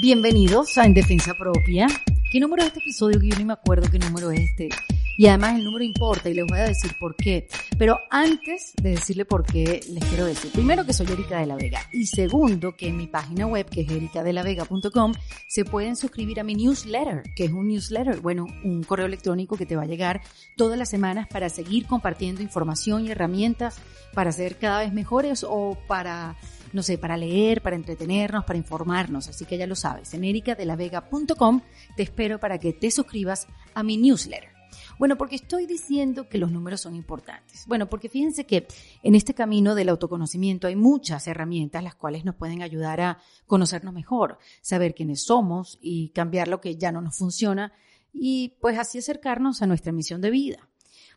Bienvenidos a En Defensa Propia. ¿Qué número es este episodio? Que yo ni me acuerdo qué número es este. Y además el número importa y les voy a decir por qué. Pero antes de decirle por qué, les quiero decir, primero que soy Erika de la Vega y segundo que en mi página web, que es ericadelavega.com, se pueden suscribir a mi newsletter, que es un newsletter, bueno, un correo electrónico que te va a llegar todas las semanas para seguir compartiendo información y herramientas para ser cada vez mejores o para no sé, para leer, para entretenernos, para informarnos. Así que ya lo sabes, en ericadelavega.com te espero para que te suscribas a mi newsletter. Bueno, porque estoy diciendo que los números son importantes. Bueno, porque fíjense que en este camino del autoconocimiento hay muchas herramientas las cuales nos pueden ayudar a conocernos mejor, saber quiénes somos y cambiar lo que ya no nos funciona y pues así acercarnos a nuestra misión de vida.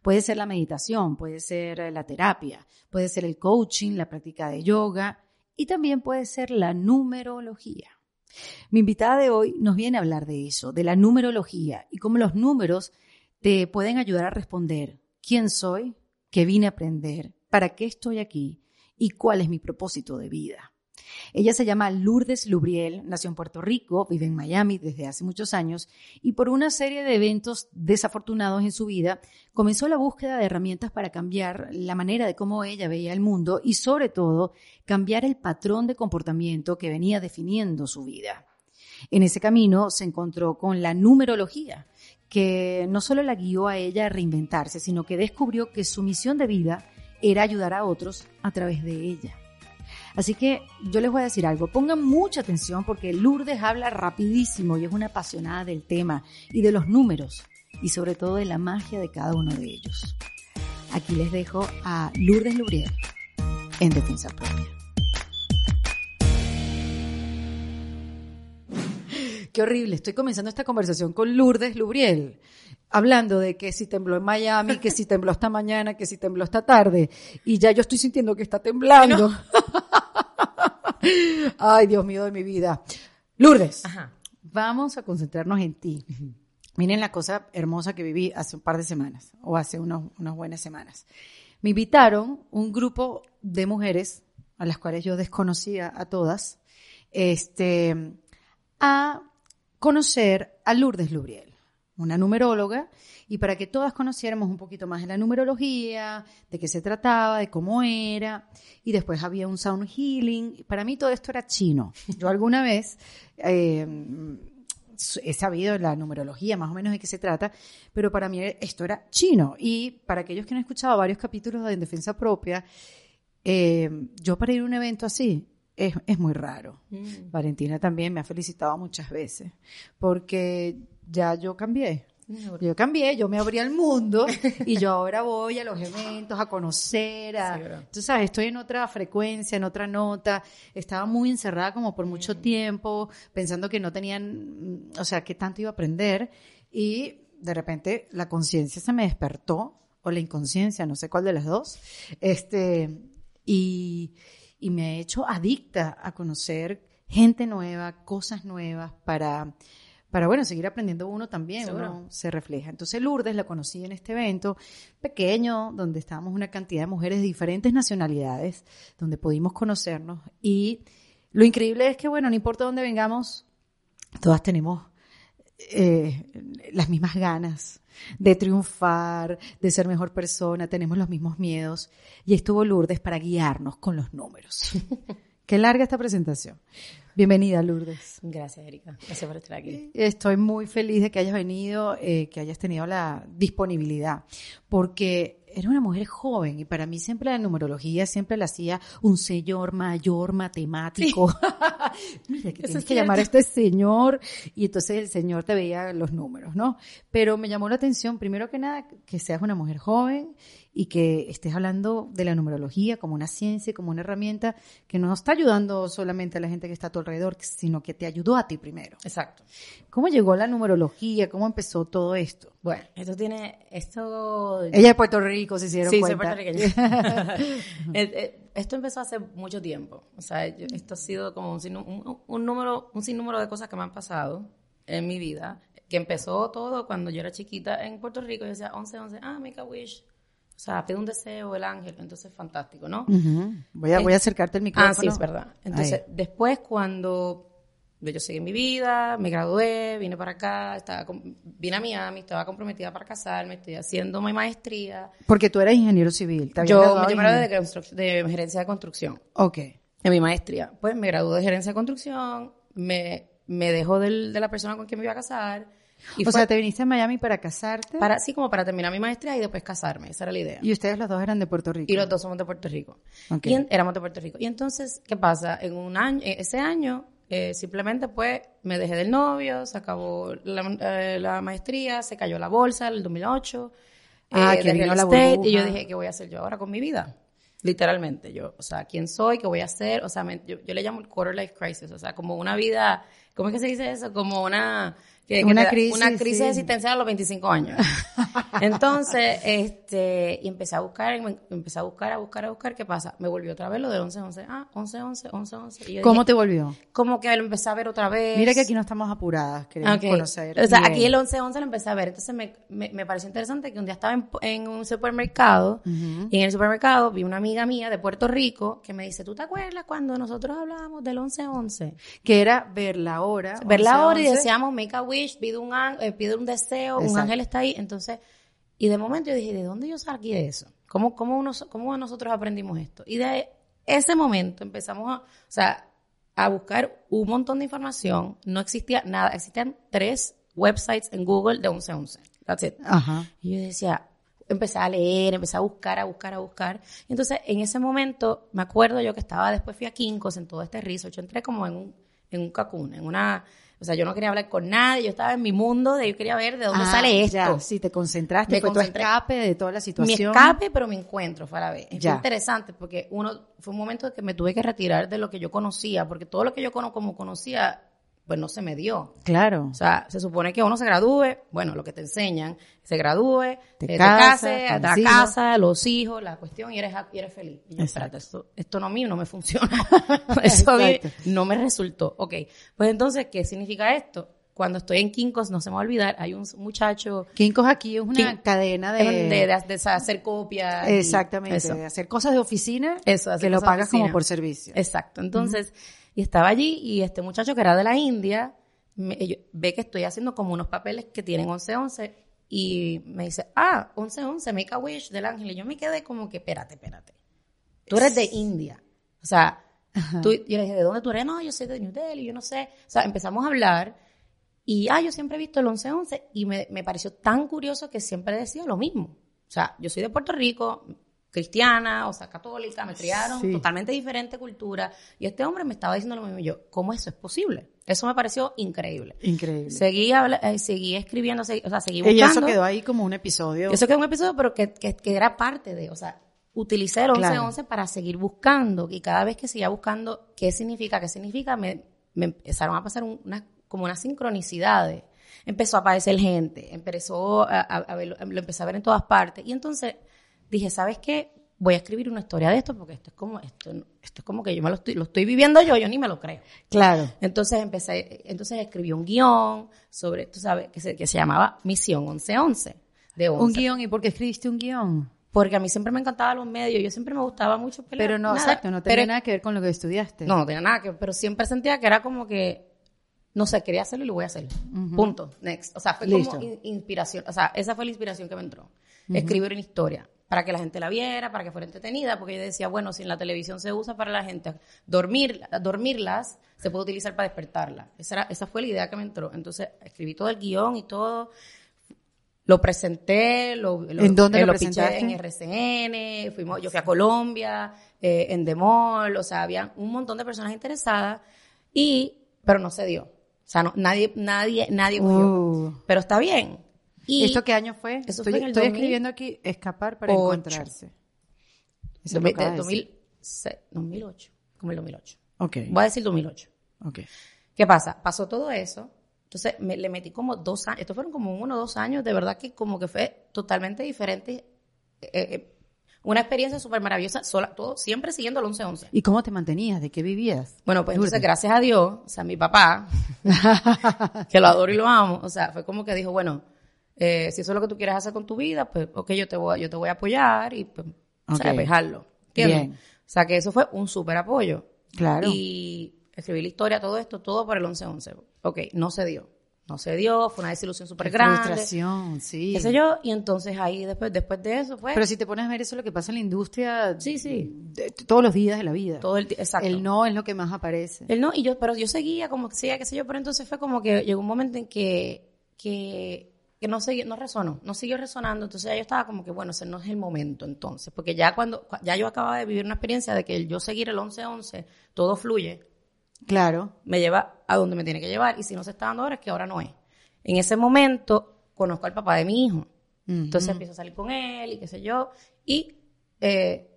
Puede ser la meditación, puede ser la terapia, puede ser el coaching, la práctica de yoga y también puede ser la numerología. Mi invitada de hoy nos viene a hablar de eso, de la numerología y cómo los números te pueden ayudar a responder quién soy, qué vine a aprender, para qué estoy aquí y cuál es mi propósito de vida. Ella se llama Lourdes Lubriel, nació en Puerto Rico, vive en Miami desde hace muchos años y por una serie de eventos desafortunados en su vida comenzó la búsqueda de herramientas para cambiar la manera de cómo ella veía el mundo y sobre todo cambiar el patrón de comportamiento que venía definiendo su vida. En ese camino se encontró con la numerología, que no solo la guió a ella a reinventarse, sino que descubrió que su misión de vida era ayudar a otros a través de ella. Así que yo les voy a decir algo, pongan mucha atención porque Lourdes habla rapidísimo y es una apasionada del tema y de los números y sobre todo de la magia de cada uno de ellos. Aquí les dejo a Lourdes Lubriel en Defensa Propia. Qué horrible, estoy comenzando esta conversación con Lourdes Lubriel, hablando de que si tembló en Miami, que si tembló esta mañana, que si tembló esta tarde, y ya yo estoy sintiendo que está temblando. Ay, Dios mío de mi vida. Lourdes, vamos a concentrarnos en ti. Miren la cosa hermosa que viví hace un par de semanas, o hace unos, unas buenas semanas. Me invitaron un grupo de mujeres, a las cuales yo desconocía a todas, este, a conocer a Lourdes Lubriel, una numeróloga, y para que todas conociéramos un poquito más de la numerología, de qué se trataba, de cómo era, y después había un sound healing. Para mí todo esto era chino. Yo alguna vez eh, he sabido la numerología, más o menos de qué se trata, pero para mí esto era chino. Y para aquellos que han escuchado varios capítulos de En Defensa Propia, eh, yo para ir a un evento así, es, muy raro. Mm. Valentina también me ha felicitado muchas veces, porque ya yo cambié. Yo cambié, yo me abrí al mundo y yo ahora voy a los eventos a conocer, a, tú sabes, estoy en otra frecuencia, en otra nota. Estaba muy encerrada como por mucho mm. tiempo, pensando que no tenían, o sea, que tanto iba a aprender y de repente la conciencia se me despertó o la inconsciencia, no sé cuál de las dos. Este, y, y me ha hecho adicta a conocer gente nueva, cosas nuevas para, para bueno, seguir aprendiendo uno también, uno se refleja. Entonces Lourdes la conocí en este evento pequeño, donde estábamos una cantidad de mujeres de diferentes nacionalidades, donde pudimos conocernos y lo increíble es que, bueno, no importa dónde vengamos, todas tenemos eh, las mismas ganas de triunfar, de ser mejor persona, tenemos los mismos miedos. Y estuvo Lourdes para guiarnos con los números. Qué larga esta presentación. Bienvenida, Lourdes. Gracias, Erika. Gracias por estar aquí. Estoy muy feliz de que hayas venido, eh, que hayas tenido la disponibilidad, porque era una mujer joven y para mí siempre la numerología siempre la hacía un señor mayor matemático. Mira, que tienes que llamar a este señor y entonces el señor te veía los números, ¿no? Pero me llamó la atención, primero que nada, que seas una mujer joven y que estés hablando de la numerología como una ciencia, como una herramienta que no está ayudando solamente a la gente que está a tu alrededor, sino que te ayudó a ti primero. Exacto. ¿Cómo llegó la numerología? ¿Cómo empezó todo esto? Bueno, esto tiene, esto... Ella es Puerto Rico, si hicieron sí, cuenta. Sí, puertorriqueña. Eh, eh, esto empezó hace mucho tiempo. O sea, esto ha sido como un, un, número, un sinnúmero de cosas que me han pasado en mi vida, que empezó todo cuando yo era chiquita en Puerto Rico. Yo decía 11, 11, ah, make a wish. O sea, pide un deseo el ángel, entonces fantástico, ¿no? voy, a, voy a acercarte el micrófono. Ah, sí, es verdad. Entonces, después cuando yo seguí mi vida, me gradué, vine para acá, estaba vine a Miami, estaba comprometida para casarme, estoy haciendo mi maestría. Porque tú eres ingeniero civil. ¿te yo me gradué de, de, gerencia de construcción. Ok. En mi maestría. Pues me gradué de gerencia de construcción, me, me dejó del, de la persona con quien me iba a casar. Y o sea, te viniste a Miami para casarte. Para, sí, como para terminar mi maestría y después casarme. Esa era la idea. Y ustedes los dos eran de Puerto Rico. Y los dos somos de Puerto Rico. Okay. Y éramos de Puerto Rico. Y entonces, ¿qué pasa? En un año, ese año, eh, simplemente pues me dejé del novio, se acabó la, eh, la maestría, se cayó la bolsa en el 2008. Ah, eh, que vino la estate, y yo dije, ¿qué voy a hacer yo ahora con mi vida? Literalmente, yo, o sea, ¿quién soy? ¿Qué voy a hacer? O sea, yo, yo, le llamo el quarter life crisis, o sea, como una vida, ¿cómo es que se dice eso? Como una, una, crisis, una crisis existencial a los 25 años. Entonces, este, y empecé a buscar, empecé a buscar, a buscar, a buscar, ¿qué pasa? Me volvió otra vez lo de 11, 11, ah, 11, 11, 11, 11. ¿Cómo te volvió? Como que lo empecé a ver otra vez. Mira que aquí no estamos apuradas, queremos conocer. O sea, aquí el 11, 11 lo empecé a ver. Entonces me, me, me pareció interesante que un día estaba en, en un supermercado y en el supermercado vi una amiga mía de Puerto Rico que me dice, ¿tú te acuerdas cuando nosotros hablábamos del 11, 11? Que era ver la hora. Ver la hora y decíamos, make a wish, pide un, eh, pide un deseo, un ángel está ahí. Entonces, y de momento yo dije, ¿de dónde yo salí de eso? ¿Cómo, cómo, uno, cómo nosotros aprendimos esto? Y de ese momento empezamos a, o sea, a buscar un montón de información. No existía nada. Existían tres websites en Google de 1111. That's it. Ajá. Y yo decía, empecé a leer, empecé a buscar, a buscar, a buscar. Y entonces, en ese momento, me acuerdo yo que estaba, después fui a Kinkos en todo este research. Yo entré como en un, en un cacún, en una, o sea, yo no quería hablar con nadie, yo estaba en mi mundo, de yo quería ver de dónde ah, sale esto. Ya, sí, te concentraste, me fue tu escape de toda la situación. Mi escape, pero mi encuentro fue a la vez. Es interesante porque uno, fue un momento que me tuve que retirar de lo que yo conocía, porque todo lo que yo como conocía pues no se me dio. Claro. O sea, se supone que uno se gradúe, bueno, lo que te enseñan, se gradúe, te, eh, case, la casa, los hijos, la cuestión, y eres, y eres feliz. Y yo, espérate, esto, esto no a mí no me funciona. Eso no me resultó. Ok, pues entonces, ¿qué significa esto? Cuando estoy en Kinkos, no se me va a olvidar, hay un muchacho... Kinkos aquí es una cadena de... De, hacer copias. Exactamente, de hacer cosas de oficina eso, que lo pagas como por servicio. Exacto, entonces... Y estaba allí y este muchacho que era de la India ve que estoy haciendo como unos papeles que tienen 11-11 y me dice, ah, 11-11, make a wish del ángel. Y yo me quedé como que, espérate, espérate. Tú eres de India. O sea, tú, yo le dije, ¿de dónde tú eres? No, yo soy de New Delhi, yo no sé. O sea, empezamos a hablar y, ah, yo siempre he visto el 11-11 y me, me pareció tan curioso que siempre decía lo mismo. O sea, yo soy de Puerto Rico, cristiana, o sea, católica, me criaron, totalmente diferente cultura. Y este hombre me estaba diciendo lo mismo. yo, ¿cómo eso es posible? Eso me pareció increíble. Increí, Seguí, eh, seguí escribiendo, o sea, seguí buscando. Y eso quedó ahí como un episodio. Eso quedó un episodio, pero que, que, era parte de, o sea, utilicé el 1111 para seguir buscando. Y cada vez que seguía buscando qué significa, qué significa, me, me empezaron a pasar una, como unas sincronicidades. Empezó a aparecer gente, empezó a, a, lo empecé a ver en todas partes. Y entonces dije, ¿sabes qué? Voy a escribir una historia de esto porque esto es como esto, esto es como que yo me lo estoy, lo estoy viviendo yo, yo ni me lo creo. Claro. Entonces empecé, entonces escribí un guion sobre, tú sabes, que se, que se llamaba Misión 1111. De 11. Un guion, ¿y por qué escribiste un guion? Porque a mí siempre me encantaban los medios, yo siempre me gustaba mucho pelear. Pero no, exacto, no tenía nada que ver con lo que estudiaste. No, no tenía nada que ver, pero siempre sentía que era como que, no sé, quería hacerlo y lo voy a hacer. Punto. Next. O sea, fue como inspiración, o sea, esa fue la inspiración que me entró. Escribir una historia para que la gente la viera, para que fuera entretenida, porque yo decía, bueno, si en la televisión se usa para la gente dormir, dormirlas, se puede utilizar para despertarlas. Esa, esa fue la idea que me entró. Entonces, escribí todo el guion y todo, lo presenté, lo, ¿En dónde lo, lo en RCN, fuimos, yo fui a Colombia, eh, en Demol, o sea, había un montón de personas interesadas, y, pero no se dio. O sea, no, nadie, nadie, nadie cogió. Uh. Pero está bien. Y ¿Esto qué año fue? Eso estoy, fue en el estoy escribiendo aquí escapar para encontrarse. 2008, como el 2008. Ok. Voy a decir 2008. Ok. ¿Qué pasa? Pasó todo eso. Entonces me, le metí como dos años, estos fueron como uno o dos años, de verdad que como que fue totalmente diferente. Eh, eh, una experiencia súper maravillosa, sola, todo, siempre siguiendo el 11-11. ¿Y cómo te mantenías? ¿De qué vivías? Bueno, pues entonces, gracias a Dios, o sea, mi papá, que lo adoro y lo amo, o sea, fue como que dijo, bueno, eh, si eso es lo que tú quieres hacer con tu vida, pues, ok, yo te voy, yo te voy a apoyar y, pues, o sea, dejarlo. ¿Entiendes? O sea, que eso fue un súper apoyo. Claro. Y escribí la historia, todo esto, todo por el 11-11. Ok, no se dio. No se dio, fue una desilusión súper grande. frustración, sí. Qué sé yo, y entonces ahí después, después de eso, pues, Pero si te pones a ver eso es lo que pasa en la industria Sí, sí. de- todos los días de la vida. todo el exacto. El no es lo que más aparece. Él no, y yo, pero yo seguía como que seguía, qué sé yo, pero entonces fue como que llegó un momento en que, que, que no seguía, no resonó, no siguió resonando, entonces ya yo estaba como que, bueno, ese no es el momento entonces, porque ya cuando, ya yo acababa de vivir una experiencia de que el yo seguir el 11-11, todo fluye, Claro. me lleva a donde me tiene que llevar, y si no se está dando ahora es que ahora no es. En ese momento conozco al papá de mi hijo, entonces empiezo a salir con él y qué sé yo, y eh,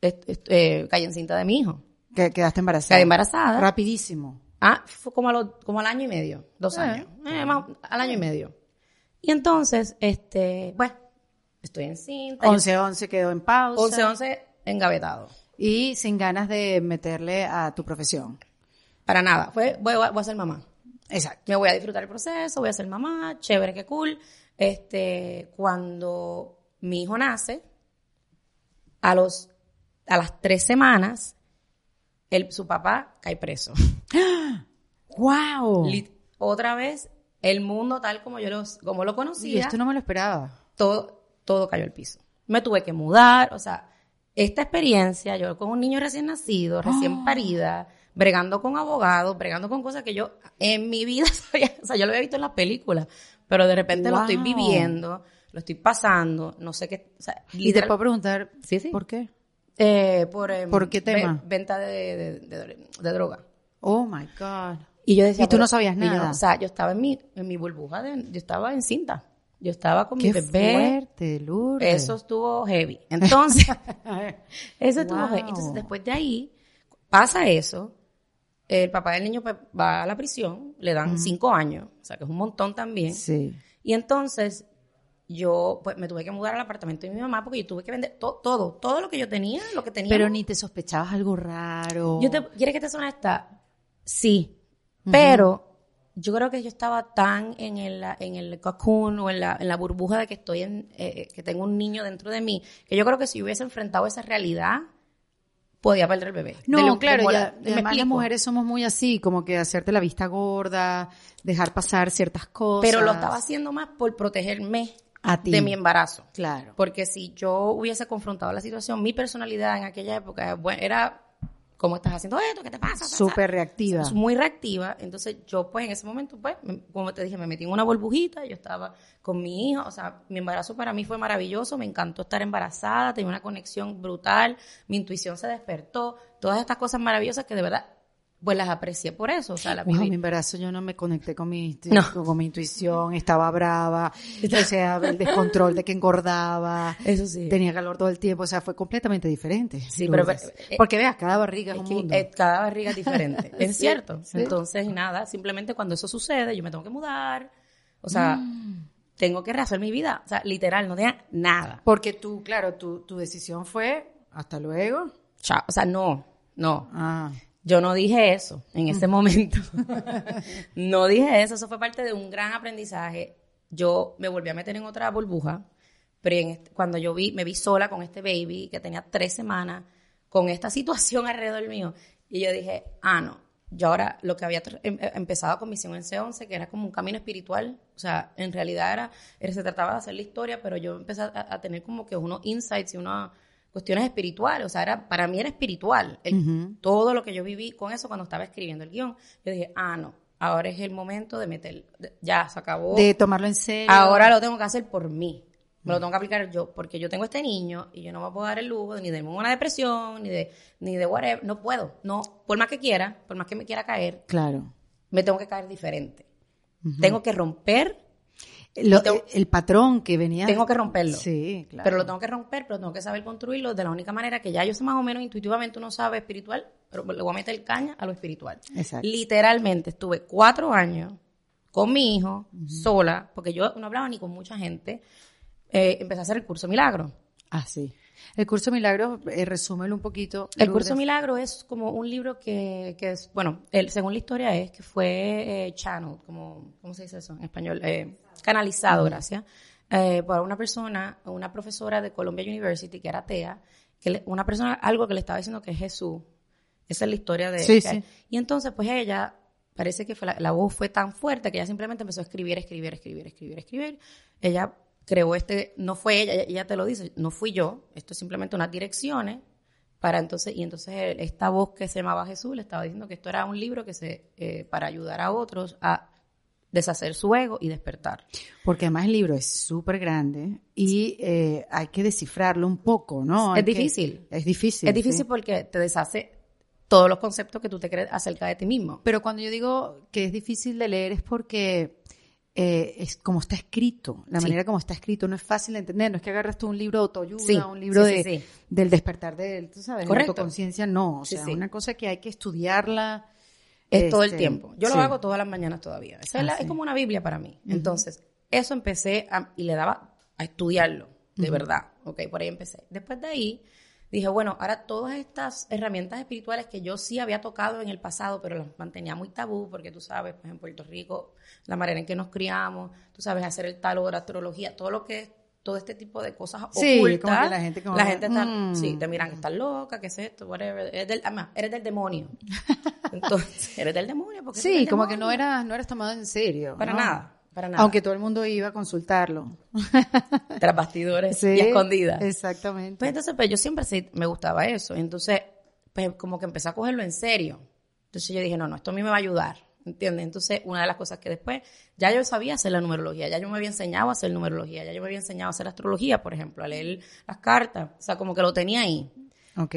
eh, caí encinta de mi hijo. Que quedaste embarazada. Quedé embarazada. Rapidísimo. Ah, fue como, a lo- como al año y medio, dos Ah. años, Eh, más- al año y medio. Y entonces, este, bueno, estoy encinta. 11-11 quedó en pausa. 11-11 engavetado. Y sin ganas de meterle a tu profesión. Para nada, fue, voy, voy a ser mamá. Exacto. Me voy a disfrutar el proceso, voy a ser mamá, chévere, qué cool. Este, cuando mi hijo nace, a los, a las tres semanas, el, su papá cae preso. ¡Wow! Lit- Otra vez, el mundo tal como yo lo, como lo Y conocía. esto no me lo esperaba. todo, todo cayó al piso. Me tuve que mudar, o sea, esta experiencia, yo con un niño recién nacido, recién parida, bregando con abogados, bregando con cosas que yo en mi vida sabía, o sea, yo lo había visto en las películas, pero de repente lo estoy viviendo, lo estoy pasando, no sé qué, o sea, Y te puedo preguntar, Sí, sí. ¿por qué? eh, por, em, ¿Por qué tema? ve- venta de, de- de- de droga. Oh my God. Y yo decía, Y tú no sabías yo nada. o sea, yo estaba en mi, en mi burbuja, de, yo estaba en cinta. Yo estaba con Qué mi bebé. fuerte, Lourdes. Eso estuvo heavy. Entonces, eso estuvo Wow. heavy. Entonces, después de ahí, pasa eso. El papá del niño pues, va a la prisión, le dan cinco años, o sea que es un montón también. Sí. Y entonces, yo pues me tuve que mudar al apartamento de mi mamá porque yo tuve que vender to- todo, todo lo que yo tenía, lo que tenía. Pero ni te sospechabas algo raro. Yo te, ¿Quieres que te suene esta? Sí. Pero yo creo que yo estaba tan en el, en el cocoon o en la, en la burbuja de que estoy en, eh, que tengo un niño dentro de mí, que yo creo que si hubiese enfrentado esa realidad, podía perder el bebé. No, lo- claro, ya, la- ¿me además las mujeres somos muy así, como que hacerte la vista gorda, dejar pasar ciertas cosas. Pero lo estaba haciendo más por protegerme A ti. de mi embarazo. Claro. Porque si yo hubiese confrontado la situación, mi personalidad en aquella época bueno, era, ¿cómo estás haciendo esto? ¿Qué te pasa? Súper reactiva. Es muy reactiva. Entonces yo pues en ese momento, pues, me- como te dije, me metí en una burbujita, yo estaba con mi hijo, o sea, mi embarazo para mí fue maravilloso, me encantó estar embarazada, tenía una conexión brutal, mi intuición se despertó, todas estas cosas maravillosas que de verdad, pues las aprecié por eso, o sea, la Wow, mi embarazo yo no me conecté con mi, No. con mi intuición, estaba brava, o sea, el descontrol de que engordaba, Eso sí. tenía calor todo el tiempo, o sea, fue completamente diferente. Sí, pero- eh, Porque veas, cada barriga es, Es un que, mundo. eh, cada barriga es diferente, es cierto. sí. Entonces, nada, simplemente cuando eso sucede, yo me tengo que mudar, o sea, Mm. tengo que rehacer mi vida, o sea, literal, no tenía nada. Porque tú, claro, tu, tu decisión fue, hasta luego. Chao, o sea, no, no. Ah, Yo no dije eso en ese momento. no dije eso, eso fue parte de un gran aprendizaje. Yo me volví a meter en otra burbuja, pero en este- cuando yo vi, me vi sola con este baby que tenía tres semanas, con esta situación alrededor mío, y yo dije, ah, no, yo ahora lo que había em- em- empezado con Misión en C11, que era como un camino espiritual, o sea, en realidad era, era- se trataba de hacer la historia, pero yo empecé a, a tener como que unos insights y unas cuestiones espirituales, o sea, era, para mí era espiritual, el- todo lo que yo viví con eso cuando estaba escribiendo el guion. Yo dije, ah, no, ahora es el momento de meter, de- ya se acabó. de tomarlo en serio. Ahora lo tengo que hacer por mí. Me lo tengo que aplicar yo, porque yo tengo este niño y yo no me puedo dar el lujo ni de una depresión, ni de, ni de whatever. No puedo. No, por más que quiera, por más que me quiera caer, Claro. me tengo que caer diferente. Tengo que romper, Lo- tengo- el patrón que venía. tengo que romperlo. Sí, claro. Pero lo tengo que romper, pero tengo que saber construirlo de la única manera que ya yo sé más o menos intuitivamente uno sabe espiritual, pero le voy a meter caña a lo espiritual. Exacto. Literalmente estuve cuatro años con mi hijo, sola, porque yo no hablaba ni con mucha gente. Eh, empecé a hacer el curso Milagro. Ah, sí. El curso Milagros, eh, resúmelo un poquito. El curso Milagro es como un libro que, que es, bueno, el, según la historia es que fue eh, channel, como, ¿cómo se dice eso en español? Eh, canalizado, gracias, eh, por una persona, una profesora de Columbia University que era atea, que le- una persona, algo que le estaba diciendo que Jesús Esa es la historia de... Sí, sí. Y entonces, pues ella, parece que fue la, la voz fue tan fuerte que ella simplemente empezó a escribir, escribir, escribir, escribir, escribir. Ella creó este, no fue ella, ella, te lo dice, no fui yo, esto es simplemente unas direcciones para entonces, y entonces esta voz que se llamaba Jesús le estaba diciendo que esto era un libro que se, eh, para ayudar a otros a deshacer su ego y despertar. Porque además el libro es súper grande y eh, hay que descifrarlo un poco, ¿no? Es que- difícil. es difícil. es difícil sí. porque te deshace todos los conceptos que tú te crees acerca de ti mismo. Pero cuando yo digo que es difícil de leer es porque eh, es como está escrito, la Sí. manera como está escrito no es fácil de entender, no es que agarras tú un libro de autoayuda, Sí, un libro sí, de, del despertar de, tú sabes, de Correcto. autoconciencia, no, o sea, es una cosa que hay que estudiarla. Es todo el este, tiempo. Yo sí. lo hago todas las mañanas todavía. Esa es, Ah, la- sí. es como una Biblia para mí. Entonces, eso empecé a- y le daba a estudiarlo, de verdad. Ok, por ahí empecé. Después de ahí, dije, bueno, ahora todas estas herramientas espirituales que yo sí había tocado en el pasado, pero las mantenía muy tabú, porque tú sabes, pues en Puerto Rico, la manera en que nos criamos, tú sabes, hacer el tarot, astrología, todo lo que es todo este tipo de cosas Sí, ocultas. como que la gente como la gente está, mm. sí, te miran estás loca, qué es esto, whatever. Eres del, además, eres del demonio. Entonces, eres del demonio. porque Sí, como que no eras, no eras tomado en serio. Para ¿no? nada, para nada. Aunque todo el mundo iba a consultarlo. Tras bastidores Sí, y escondidas. Exactamente. Pues entonces, pues yo siempre sí me gustaba eso. Entonces, pues como que empecé a cogerlo en serio. Entonces yo dije, no, no, esto a mí me va a ayudar. ¿Entiendes? Entonces, una de las cosas que después, ya yo sabía hacer la numerología, ya yo me había enseñado a hacer numerología, ya yo me había enseñado a hacer astrología, por ejemplo, a leer las cartas. O sea, como que lo tenía ahí. Ok.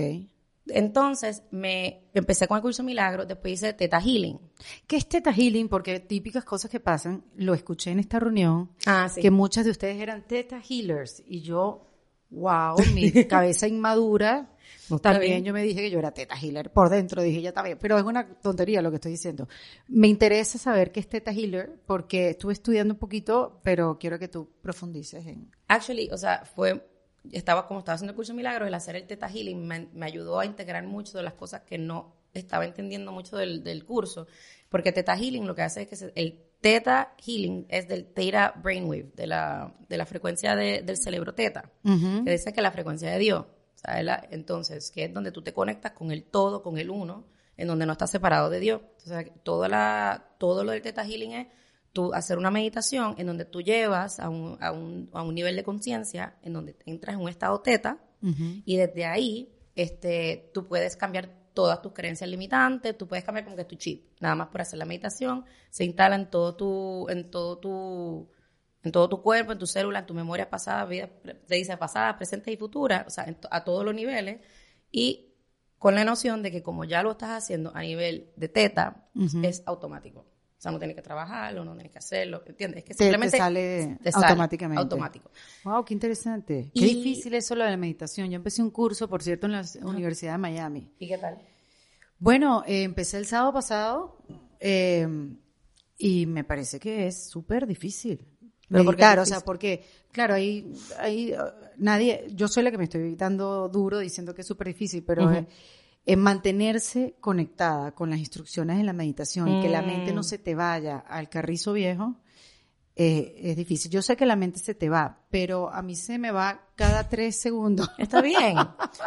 Entonces, me empecé con el curso Milagro, después hice Teta Healing. ¿Qué es Teta Healing? Porque típicas cosas que pasan, lo escuché en esta reunión, Ah, sí. que muchas de ustedes eran Teta Healers y yo, wow, mi cabeza inmadura, No, también bien. yo me dije que yo era Teta Healer, por dentro dije ya está bien, pero es una tontería lo que estoy diciendo. Me interesa saber qué es Teta Healer porque estuve estudiando un poquito, pero quiero que tú profundices en... Actually, o sea, fue, estaba como estaba haciendo el curso Milagros, el hacer el Teta Healing me, me ayudó a integrar mucho de las cosas que no estaba entendiendo mucho del, del curso, porque Teta Healing lo que hace es que se- el Teta Healing es del Theta Brainwave, de la, de la frecuencia de- del cerebro Teta, que dice que la frecuencia de Dios, la- entonces, que es donde tú te conectas con el todo, con el uno, en donde no estás separado de Dios. Entonces, toda la, todo lo del Teta Healing es tú hacer una meditación en donde tú llevas a un, a un, a un nivel de conciencia en donde entras en un estado teta y desde ahí este, tú puedes cambiar todas tus creencias limitantes, tú puedes cambiar como que tu chip, nada más por hacer la meditación, se instala en todo tu, en todo tu, en todo tu cuerpo, en tu célula, en tu memoria pasada, vida, te dice pasada, presente y futura, o sea, to- a todos los niveles, y con la noción de que como ya lo estás haciendo a nivel de teta, es automático. O sea, no tienes que trabajarlo, no tienes que hacerlo, ¿entiendes? Es que Te- te simplemente sale te sale automáticamente. automático. Wow, qué interesante. Qué Y- difícil eso lo de la meditación. Yo empecé un curso, por cierto, en la Universidad de Miami. ¿Y qué tal? Bueno, eh, empecé el sábado pasado eh, y me parece que es súper difícil. ¿Pero Meditar, o sea, porque, claro, ahí, ahí uh, nadie, yo soy la que me estoy dando duro diciendo que es súper difícil, pero eh, en mantenerse conectada con las instrucciones de la meditación y que la mente no Mm. se te vaya al carrizo viejo, eh, es difícil. Yo sé que la mente se te va, pero a mí se me va cada tres segundos. Está bien,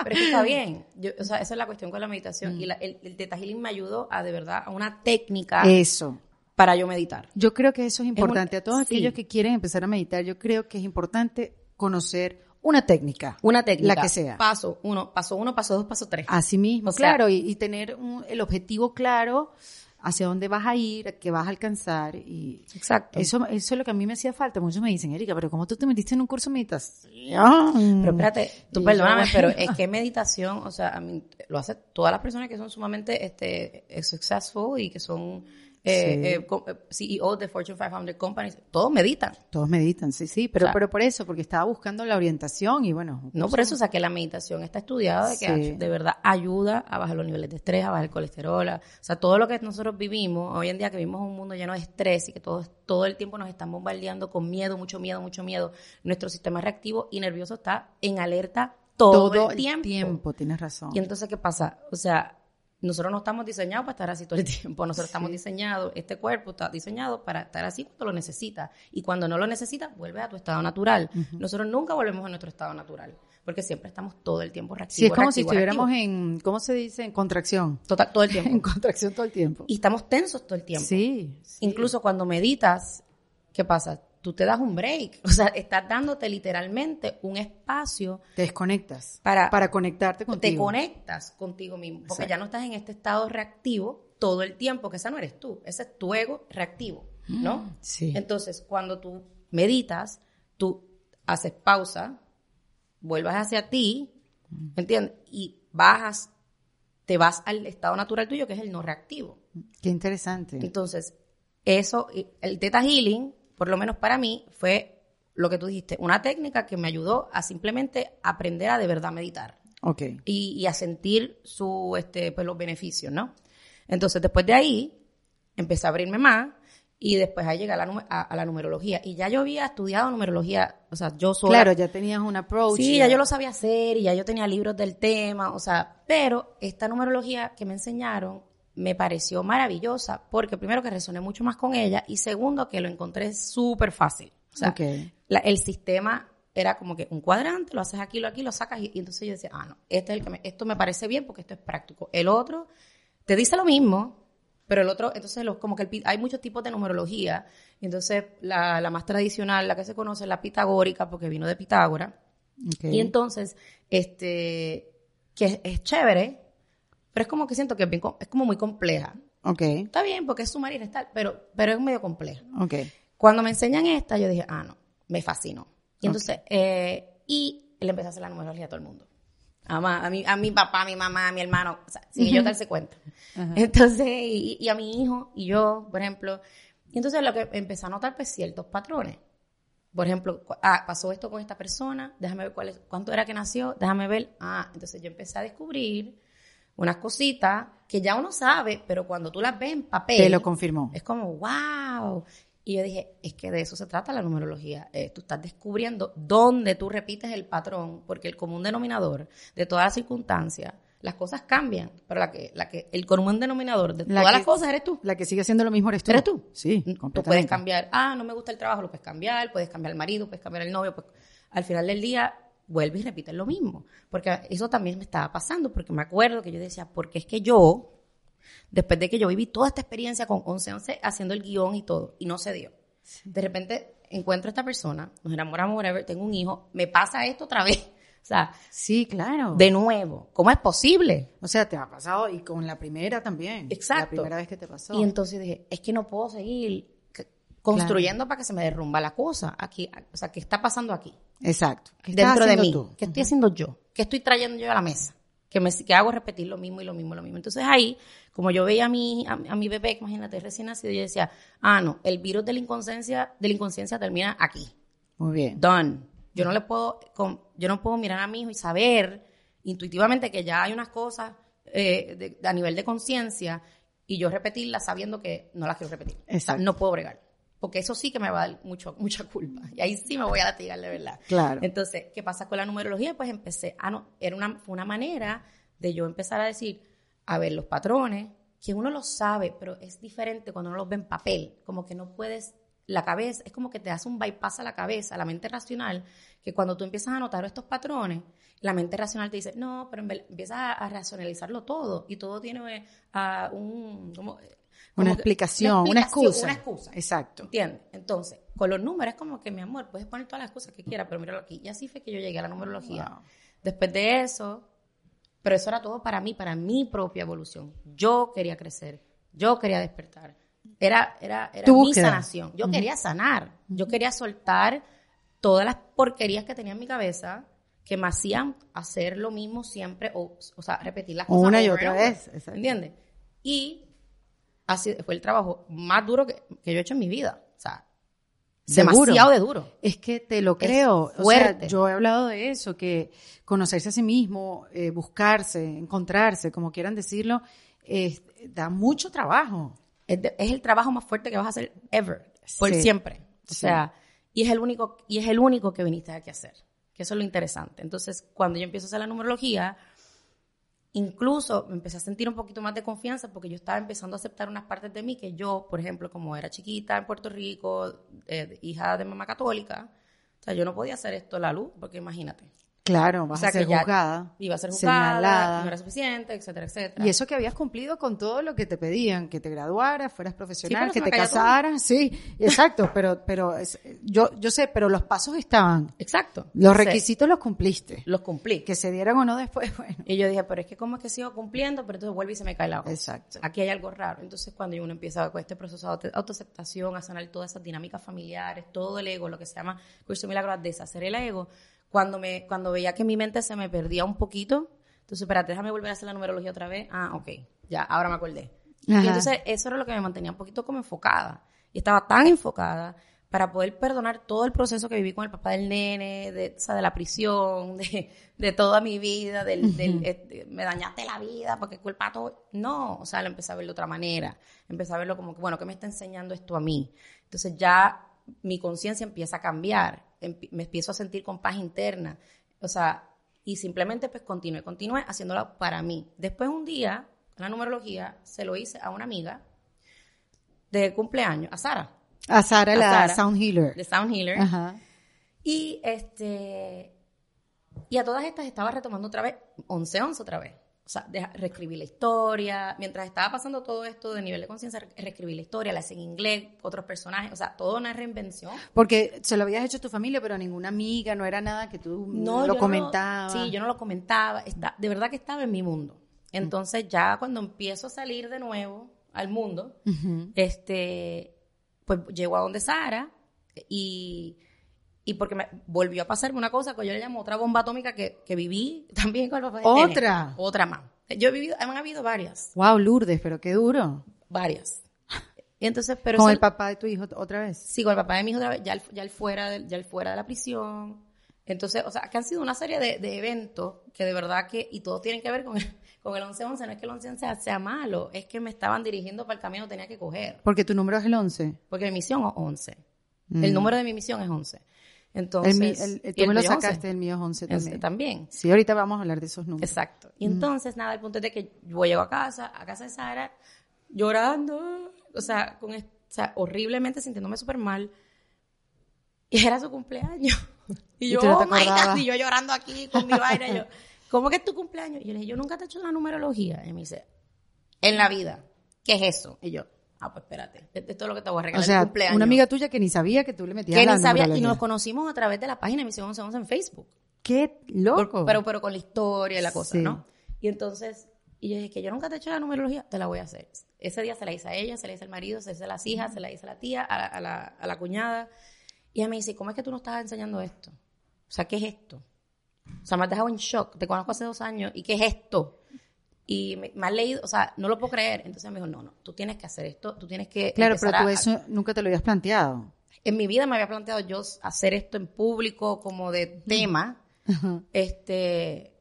pero es que está bien. Yo, o sea, esa es la cuestión con la meditación. Mm. Y la- el, el Theta Healing me ayudó a, de verdad, a una técnica Eso. para yo meditar. Yo creo que eso es importante. un- a todos sí. aquellos que quieren empezar a meditar, yo creo que es importante conocer una técnica. Una técnica. La que sea. Paso uno, paso uno, paso dos, paso tres. Así mismo, O sea- claro, y, y tener un- el objetivo claro hacia dónde vas a ir, qué vas a alcanzar. Y Exacto. eso, eso es lo que a mí me hacía falta. Muchos me dicen, Erika, pero ¿cómo tú te metiste en un curso de meditación? Pero espérate, tú yo, perdóname, pero es que meditación, o sea, a mí, lo hacen todas las personas que son sumamente este, successful y que son eh, Sí. eh, co- eh, CEOs de Fortune 500 companies, todos meditan. Todos meditan, sí, sí, pero, pero por eso, porque estaba buscando la orientación y bueno. No, por eso, o sea, que la meditación está estudiada, de que Sí. de verdad ayuda a bajar los niveles de estrés, a bajar el colesterol, a- o sea, todo lo que nosotros vivimos, hoy en día que vivimos un mundo lleno de estrés y que todo, todo el tiempo nos están bombardeando con miedo, mucho miedo, mucho miedo, nuestro sistema reactivo y nervioso está en alerta todo, todo el tiempo. tienes razón. Y entonces, ¿qué pasa? O sea, nosotros no estamos diseñados para estar así todo el tiempo. Nosotros estamos diseñados, este cuerpo está diseñado para estar así cuando lo necesita. Y cuando no lo necesita, vuelve a tu estado natural. Nosotros nunca volvemos a nuestro estado natural. porque siempre estamos todo el tiempo reactivos. Sí, es como si estuviéramos reactivo. en, ¿cómo se dice? En contracción. Total, todo el tiempo. En contracción todo el tiempo. y estamos tensos todo el tiempo. Sí, sí. Incluso cuando meditas, ¿qué pasa? Tú te das un break, o sea, estás dándote literalmente un espacio Te desconectas. Para- para conectarte te contigo. conectas contigo mismo, porque Exacto. ya no estás en este estado reactivo todo el tiempo, que esa no eres tú, ese es tu ego reactivo, ¿no? Sí. Entonces, cuando tú meditas, tú haces pausa, vuelvas hacia ti, ¿me entiendes? Y bajas, te vas al estado natural tuyo, que es el no reactivo. Qué interesante. Entonces, eso, el Theta Healing, por lo menos para mí, fue lo que tú dijiste, una técnica que me ayudó a simplemente aprender a de verdad meditar Ok. y, y a sentir su, este, pues, los beneficios, ¿no? Entonces, después de ahí, empecé a abrirme más y después ahí llegué a la, a, a la numerología. Y ya yo había estudiado numerología, o sea, yo sola. Claro, ya tenías un approach. Sí, ya yo lo sabía hacer y ya yo tenía libros del tema, o sea, pero esta numerología que me enseñaron me pareció maravillosa porque primero que resoné mucho más con ella y segundo que lo encontré súper fácil. O sea, la- el sistema era como que un cuadrante, lo haces aquí, lo aquí, lo sacas y, y entonces yo decía, ah, no, este es el que me, esto me parece bien porque esto es práctico. El otro te dice lo mismo, pero el otro, entonces los, como que el hay muchos tipos de numerología. y Entonces la, la más tradicional, la que se conoce, es la pitagórica porque vino de Pitágora. Y entonces, este, que es, es chévere, pero es como que siento que es, bien es como muy compleja. Ok. Está bien porque es sumar y restar, pero, pero es medio compleja. Ok. Cuando me enseñan esta, yo dije, ah, no, me fascinó. Y entonces, eh, y le empecé a hacer la numerología a todo el mundo. A, ma- a, mi, a mi papá, a mi mamá, a mi hermano, o sea, sin yo darse cuenta. Entonces, y, y a mi hijo y yo, por ejemplo. Y entonces lo que empecé a notar, pues, ciertos patrones. Por ejemplo, ah, pasó esto con esta persona, déjame ver cuál es, cuánto era que nació, déjame ver. Ah, entonces yo empecé a descubrir unas cositas que ya uno sabe, pero cuando tú las ves en papel. Te lo confirmó. Es como, wow. Y yo dije, es que de eso se trata la numerología. Eh, tú estás descubriendo dónde tú repites el patrón, porque el común denominador de todas las circunstancias, las cosas cambian, pero la que, la que, el común denominador de La todas que- las cosas eres tú. La que sigue siendo lo mismo eres tú. ¿Eres tú? Sí, Tú completamente. puedes cambiar, ah, no me gusta el trabajo, lo puedes cambiar, puedes cambiar el marido, puedes cambiar el novio, pues al final del día vuelve y repite lo mismo. Porque eso también me estaba pasando, porque me acuerdo que yo decía, porque es que yo, después de que yo viví toda esta experiencia con 11, 11, haciendo el guion y todo, y no se dio. De repente encuentro a esta persona, nos enamoramos, whatever, tengo un hijo, me pasa esto otra vez. O sea, Sí, claro. de nuevo, ¿cómo es posible? O sea, te ha pasado y con la primera también. Exacto. La primera vez que te pasó. Y entonces dije, es que no puedo seguir construyendo para que se me derrumba la cosa. Aquí, o sea, ¿qué está pasando aquí? Exacto. ¿Qué estás Dentro de mí. tú? ¿Qué estoy haciendo yo? ¿Qué estoy trayendo yo a la mesa? Que, me, que hago repetir lo mismo y lo mismo y lo mismo. Entonces ahí, como yo veía a mi, a, a mi bebé, imagínate, recién nacido, yo decía, ah, no, el virus de la inconsciencia, de la inconsciencia termina aquí. Muy bien. Done. Yo no le puedo, con- yo no puedo mirar a mi hijo y saber intuitivamente que ya hay unas cosas eh, de- a nivel de conciencia y yo repetirlas sabiendo que no las quiero repetir. O sea, Exacto. no puedo bregar. Porque eso sí que me va a dar mucho, mucha culpa. Y ahí sí me voy a latigar de verdad. Claro. Entonces, ¿qué pasa con la numerología? Pues empecé, a no, era una, fue una manera de yo empezar a decir, a ver, los patrones, que uno los sabe, pero es diferente cuando uno los ve en papel. Como que no puedes, la cabeza, es como que te hace un bypass a la cabeza, a la mente racional, que cuando tú empiezas a notar estos patrones, la mente racional te dice, no, pero empiezas a, a racionalizarlo todo, y todo tiene ah, un... como- Una explicación, una excusa. Una excusa. Exacto. ¿Entiendes? Entonces, con los números es como que, mi amor, puedes poner todas las cosas que quieras, pero míralo aquí. Y así fue que yo llegué a la numerología. Wow. Después de eso, pero eso era todo para mí, para mi propia evolución. Yo quería crecer, yo quería despertar. Era, era, era mi sanación. Yo quería sanar. Yo quería soltar todas las porquerías que tenía en mi cabeza que me hacían hacer lo mismo siempre, o, o sea, repetir las cosas. Una y otra vez. ¿Entiendes? Y así fue el trabajo más duro que, que yo he hecho en mi vida. O sea, Seguro. demasiado de duro. Es que te lo creo. O sea, fuerte. yo he hablado de eso, que conocerse a sí mismo, eh, buscarse, encontrarse, como quieran decirlo, eh, da mucho trabajo. Es, de- es el trabajo más fuerte que vas a hacer ever, por Sí. siempre. O Sí. sea, y es el único y es el único que viniste aquí a hacer. Que eso es lo interesante. Entonces, cuando yo empiezo a hacer la numerología, incluso me empecé a sentir un poquito más de confianza porque yo estaba empezando a aceptar unas partes de mí que yo, por ejemplo, como era chiquita en Puerto Rico, eh, hija de mamá católica, o sea, yo no podía hacer esto a la luz, porque imagínate. Claro, vas O sea, a ser juzgada. Iba a ser juzgada, señalada. no era suficiente, etcétera, etcétera. Y eso que habías cumplido con todo lo que te pedían, que te graduaras, fueras profesional, que te todo. casaras, sí, exacto, pero, pero es- yo, yo sé, pero los pasos estaban, Exacto. los requisitos los cumpliste, los cumplí. que se dieran o no después, bueno. Y yo dije, pero es que cómo es que sigo cumpliendo, pero entonces vuelve y se me cae la voz. Exacto. Aquí hay algo raro. Entonces cuando uno empieza con este proceso de auto- autoaceptación, a sanar todas esas dinámicas familiares, todo el ego, lo que se llama curso milagro, a deshacer el ego, cuando, me, cuando veía que mi mente se me perdía un poquito, entonces, espérate, déjame volver a hacer la numerología otra vez. Ah, ok, ya, ahora me acordé. Ajá. Y entonces eso era lo que me mantenía un poquito como enfocada. Y estaba tan enfocada para poder perdonar todo el proceso que viví con el papá del nene, de, o sea, de la prisión, de, de toda mi vida, del, del, eh, me dañaste la vida porque culpa todo. No, o sea, lo empecé a verlo de otra manera. Empecé a verlo como que, bueno, ¿qué me está enseñando esto a mí? Entonces ya mi conciencia empieza a cambiar, me empiezo a sentir con paz interna. O sea, y simplemente pues continué, continué haciéndolo para mí. Después un día, la numerología, se lo hice a una amiga de cumpleaños, a Sara, A Sara, A la Sara. Sound Healer. de Sound Healer. Ajá. Y este y a todas estas estaba retomando otra vez 11-11 otra vez. O sea, deja- reescribí la historia. Mientras estaba pasando todo esto de nivel de conciencia, re- reescribí la historia, la hice en inglés, otros personajes, o sea, toda una reinvención. Porque se lo habías hecho a tu familia, pero a ninguna amiga, no era nada que tú No, lo comentabas. No, sí, yo no lo comentaba. Está, de verdad que estaba en mi mundo. Entonces, ya cuando empiezo a salir de nuevo al mundo, este, pues llego a donde Sara y, y porque me volvió a pasarme una cosa que yo le llamo otra bomba atómica que, que viví también con el papá de nene. ¿Otra? Otra más. Yo he vivido, han habido varias, Wow, Lourdes, pero qué duro. varias. Y entonces, pero Con eso- el papá de tu hijo otra vez. Sí, con el papá de mi hijo, otra vez, ya él, ya él fuera, de, ya él fuera de la prisión. Entonces, o sea, que han sido una serie de, de eventos que de verdad que, y todos tienen que ver con el, con el 11-11, no es que el 11-11 sea, sea malo, es que me estaban dirigiendo para el camino que tenía que coger. Porque tu número es el 11. Porque mi misión es 11. Mm. El número de mi misión es 11. Entonces, el- el- y tú el me lo es 11. sacaste, el mío es 11 Es- también. también. Sí, ahorita vamos a hablar de esos números. Exacto. Y entonces, nada, el punto es de que yo llego a casa, a casa de Sara, llorando, o sea, con, o sea horriblemente sintiéndome súper mal. Y era su cumpleaños. Y Y yo, tú no oh my God, y yo llorando aquí con mi vaina. y yo, ¿cómo que es tu cumpleaños? Y yo le dije, yo nunca te he hecho la numerología. Y me dice, en la vida, ¿qué es eso? Y yo, ah, pues espérate, esto es lo que te voy a regalar O sea, cumpleaños. una amiga tuya que ni sabía que tú le metías que la ni sabía, y nos conocimos a través de la página de Misión 1111 en Facebook. ¡Qué Por- loco! pero, pero con la historia y la cosa, Sí. ¿no? Y entonces, y yo dije que yo nunca te he hecho la numerología, te la voy a hacer. Ese día se la hice a ella, se la hice al marido, se la hice a las hijas, se la hice a la tía, a la, a la, a la cuñada. Y ella me dice, ¿cómo es que tú no estás enseñando esto? O sea, ¿qué es esto? O sea, me has dejado en shock. Te conozco hace dos años. ¿Y qué es esto? Y me, me has leído, o sea, no lo puedo creer. Entonces me dijo, no, no, tú tienes que hacer esto, tú tienes que. claro, pero tú a- eso nunca te lo habías planteado. En mi vida me había planteado yo hacer esto en público como de tema. Este,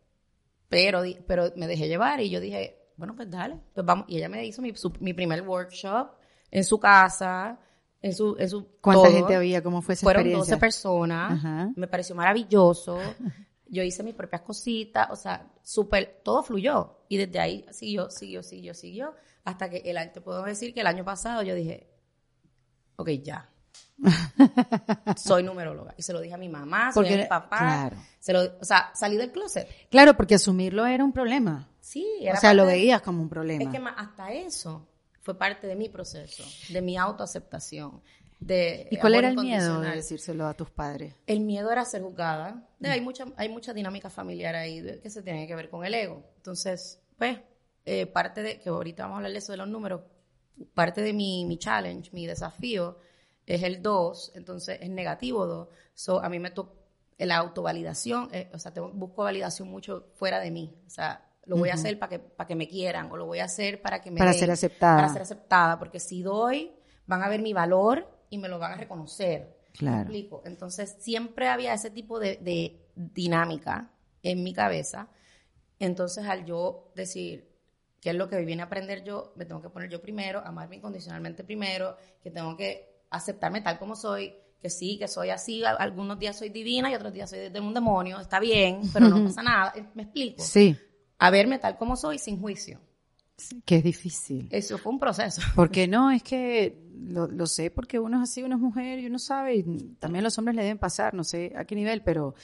pero, pero me dejé llevar y yo dije, bueno, pues dale, pues vamos. Y ella me hizo mi, su- mi primer workshop en su casa, en su, en su ¿Cuánta todo. gente había? ¿Cómo fue esa Fueron experiencia? 12 personas. Ajá. Me pareció maravilloso. Yo hice mis propias cositas, o sea, súper, todo fluyó. Y desde ahí siguió, siguió, siguió, siguió. Hasta que el año, te puedo decir que el año pasado yo dije, ok, ya. Soy numeróloga. Y se lo dije a mi mamá, se lo dije a mi papá. claro. Se lo, o sea, salí del closet. Claro, porque asumirlo era un problema. Sí, O era sea, lo veías como un problema. Es que ma- hasta eso fue parte de mi proceso, de mi autoaceptación. De ¿Y cuál era el miedo de decírselo a tus padres? El miedo era ser juzgada. De- hay, mucha, hay mucha dinámica familiar ahí de- que se tiene que ver con el ego. Entonces, pues, eh, parte de, que ahorita vamos a hablar de eso de los números, parte de mi, mi challenge, mi desafío, es el 2, entonces es negativo 2. So, a mí me toca la autovalidación, eh, o sea, tengo, busco validación mucho fuera de mí. O sea, lo voy a hacer para que, para que me quieran, o lo voy a hacer para que me Para den- ser aceptada. Para ser aceptada, porque si doy, van a ver mi valor y me lo van a reconocer. ¿Me Claro. explico? Entonces, siempre había ese tipo de, de dinámica en mi cabeza. Entonces, al yo decir, ¿qué es lo que viene a aprender yo? Me tengo que poner yo primero, amarme incondicionalmente primero, que tengo que aceptarme tal como soy, que sí, que soy así, algunos días soy divina y otros días soy de un demonio, está bien, pero no pasa nada, ¿me explico? Sí, A verme tal como soy, sin juicio. sí, que es difícil. Eso fue un proceso. Porque no, es que lo, lo sé porque uno es así, uno es mujer y uno sabe, y también los hombres le deben pasar, no sé a qué nivel, pero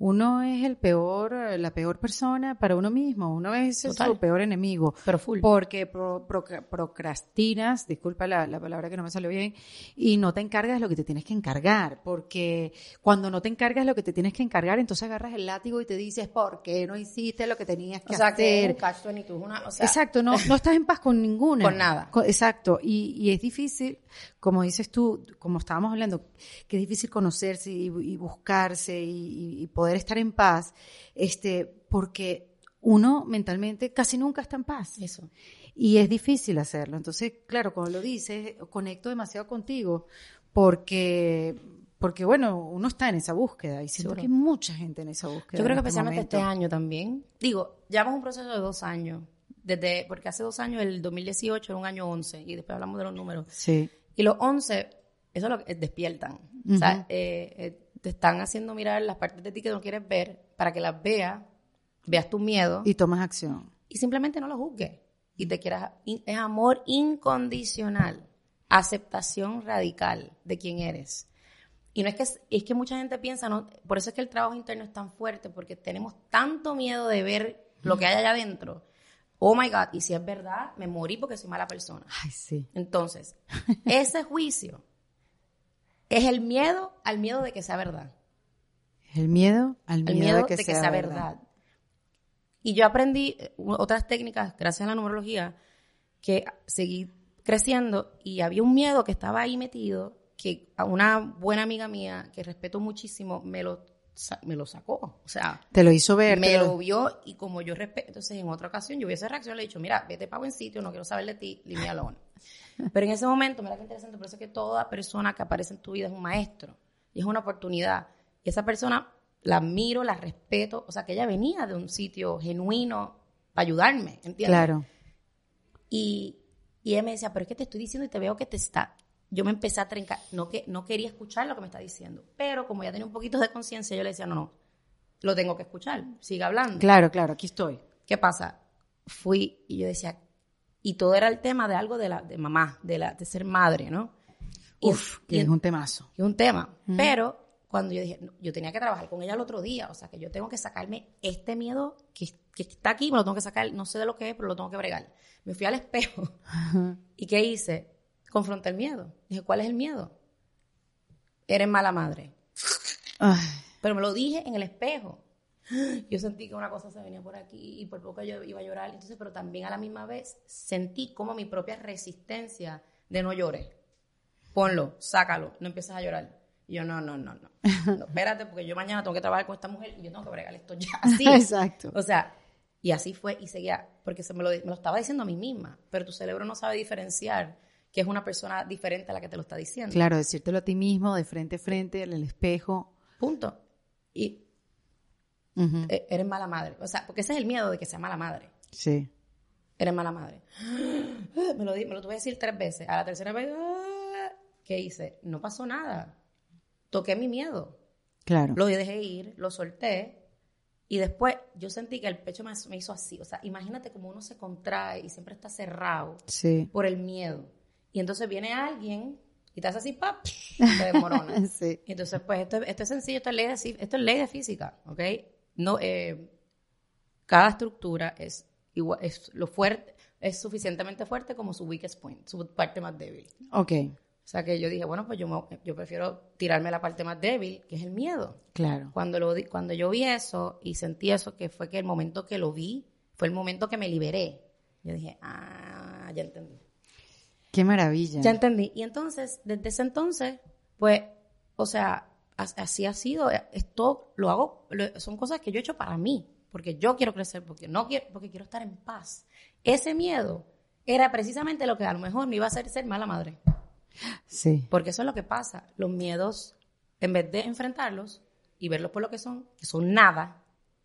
uno es el peor, la peor persona para uno mismo, uno es Total. su peor enemigo. Pero full. Porque pro- procra- procrastinas, disculpa la, la palabra que no me salió bien, y no te encargas de lo que te tienes que encargar. Porque cuando no te encargas lo que te tienes que encargar, entonces agarras el látigo y te dices, ¿por qué no hiciste lo que tenías que o sea, hacer? un catch 22, una, o sea, Exacto, no, no estás en paz con ninguna. Con nada. Exacto, y, y es difícil, como dices tú, como estábamos hablando, que es difícil conocerse y, y buscarse y, y poder estar en paz, este, porque uno mentalmente casi nunca está en paz. eso. Y es difícil hacerlo. Entonces, claro, como lo dices, conecto demasiado contigo porque, porque bueno, uno está en esa búsqueda y siento Seguro. que hay mucha gente en esa búsqueda. Yo creo que este especialmente este momento. año también. Digo, llevamos un proceso de dos años. Desde, porque hace dos años, el 2018 era un año 11, y después hablamos de los números. Sí, Y los 11, eso es lo que despiertan. O sea, eh, eh, te están haciendo mirar las partes de ti que no quieres ver para que las veas, veas tu miedo y, y tomas acción. simplemente no lo juzgues. Y te quieras, es amor incondicional, aceptación radical de quién eres. Y no es que, es que mucha gente piensa, no, por eso es que el trabajo interno es tan fuerte, porque tenemos tanto miedo de ver lo que hay allá adentro. Oh my God, y si es verdad, me morí porque soy mala persona. Ay, sí. Entonces, ese juicio es el miedo al miedo de que sea verdad. El miedo al El miedo, de que, sea, verdad. Y yo aprendí otras técnicas, gracias a la numerología, que seguí creciendo y había un miedo que estaba ahí metido, que a una buena amiga mía, que respeto muchísimo, me lo, me lo sacó. O sea, Te lo hizo ver. me lo vio y como yo respeto, entonces en otra ocasión yo hubiese reaccionado le he dicho, mira, vete para buen sitio, no quiero saber de ti, alone. Pero en ese momento, mira qué interesante, por eso es que toda persona que aparece en tu vida es un maestro y es una oportunidad. Y esa persona la admiro, la respeto, o sea, que ella venía de un sitio genuino para ayudarme, ¿entiendes? Claro. Y, y ella me decía, pero es que te estoy diciendo y te veo que te está... Yo me empecé a trencar, no, que, no quería escuchar lo que me está diciendo, pero como ya tenía un poquito de conciencia, yo le decía, no, no, lo tengo que escuchar, siga hablando. Claro, claro, aquí estoy. ¿Qué pasa? Fui y yo decía, y todo era el tema de algo de la de mamá, de la de ser madre, ¿no? Uf, y que es un temazo. es un tema. Pero cuando yo dije, no, yo tenía que trabajar con ella el otro día, o sea, que yo tengo que sacarme este miedo que, que está aquí, me lo tengo que sacar, no sé de lo que es, pero lo tengo que bregar. Me fui al espejo y ¿qué hice? Confronté el miedo. Dije, ¿cuál es el miedo? Eres mala madre. Ay, Pero me lo dije en el espejo. Yo sentí que una cosa se venía por aquí y por poco yo iba a llorar. Entonces, pero también a la misma vez sentí como mi propia resistencia de no llores. Ponlo, sácalo, no empieces a llorar. Y yo, no, no, no, no. No, espérate, porque yo mañana tengo que trabajar con esta mujer y yo tengo que bregar esto ya. Así. Exacto. O sea, y así fue y seguía, porque se me lo, me lo estaba diciendo a mí misma, pero tu cerebro no sabe diferenciar que es una persona diferente a la que te lo está diciendo. Claro, decírtelo a ti mismo, de frente a frente, en el espejo. Punto. Y eh, eres mala madre. O sea, porque ese es el miedo de que sea mala madre. Sí. Eres mala madre. Me lo, me lo tuve que decir tres veces. A la tercera vez, ah, ¿qué hice? No pasó nada. Toqué mi miedo. Claro. Lo dejé ir, lo solté. Y después yo sentí que el pecho me, me hizo así. O sea, imagínate como uno se contrae y siempre está cerrado Sí. por el miedo. Y entonces viene alguien y te hace así, ¡pap! Te desmorona. Sí. Y Entonces, pues esto, esto es sencillo, esto es ley de, esto es ley de física, ¿ok? No, eh, cada estructura es igual, es lo fuerte, es suficientemente fuerte como su weakest point, su parte más débil. Ok, O sea que yo dije, bueno, pues yo, me- yo prefiero tirarme la parte más débil, que es el miedo. claro. Cuando, lo, cuando yo vi eso y sentí eso, que fue que el momento que lo vi, fue el momento que me liberé. Yo dije, ah, ya entendí. Qué maravilla. Ya entendí. Y entonces, desde ese entonces, pues, o sea, as- así ha sido. Esto lo hago, lo- son cosas que yo he hecho para mí, porque yo quiero crecer, porque no quiero, porque quiero estar en paz. Ese miedo era precisamente lo que a lo mejor me iba a hacer ser mala madre. Sí. Porque eso es lo que pasa. Los miedos, en vez de enfrentarlos y verlos por lo que son, que son nada,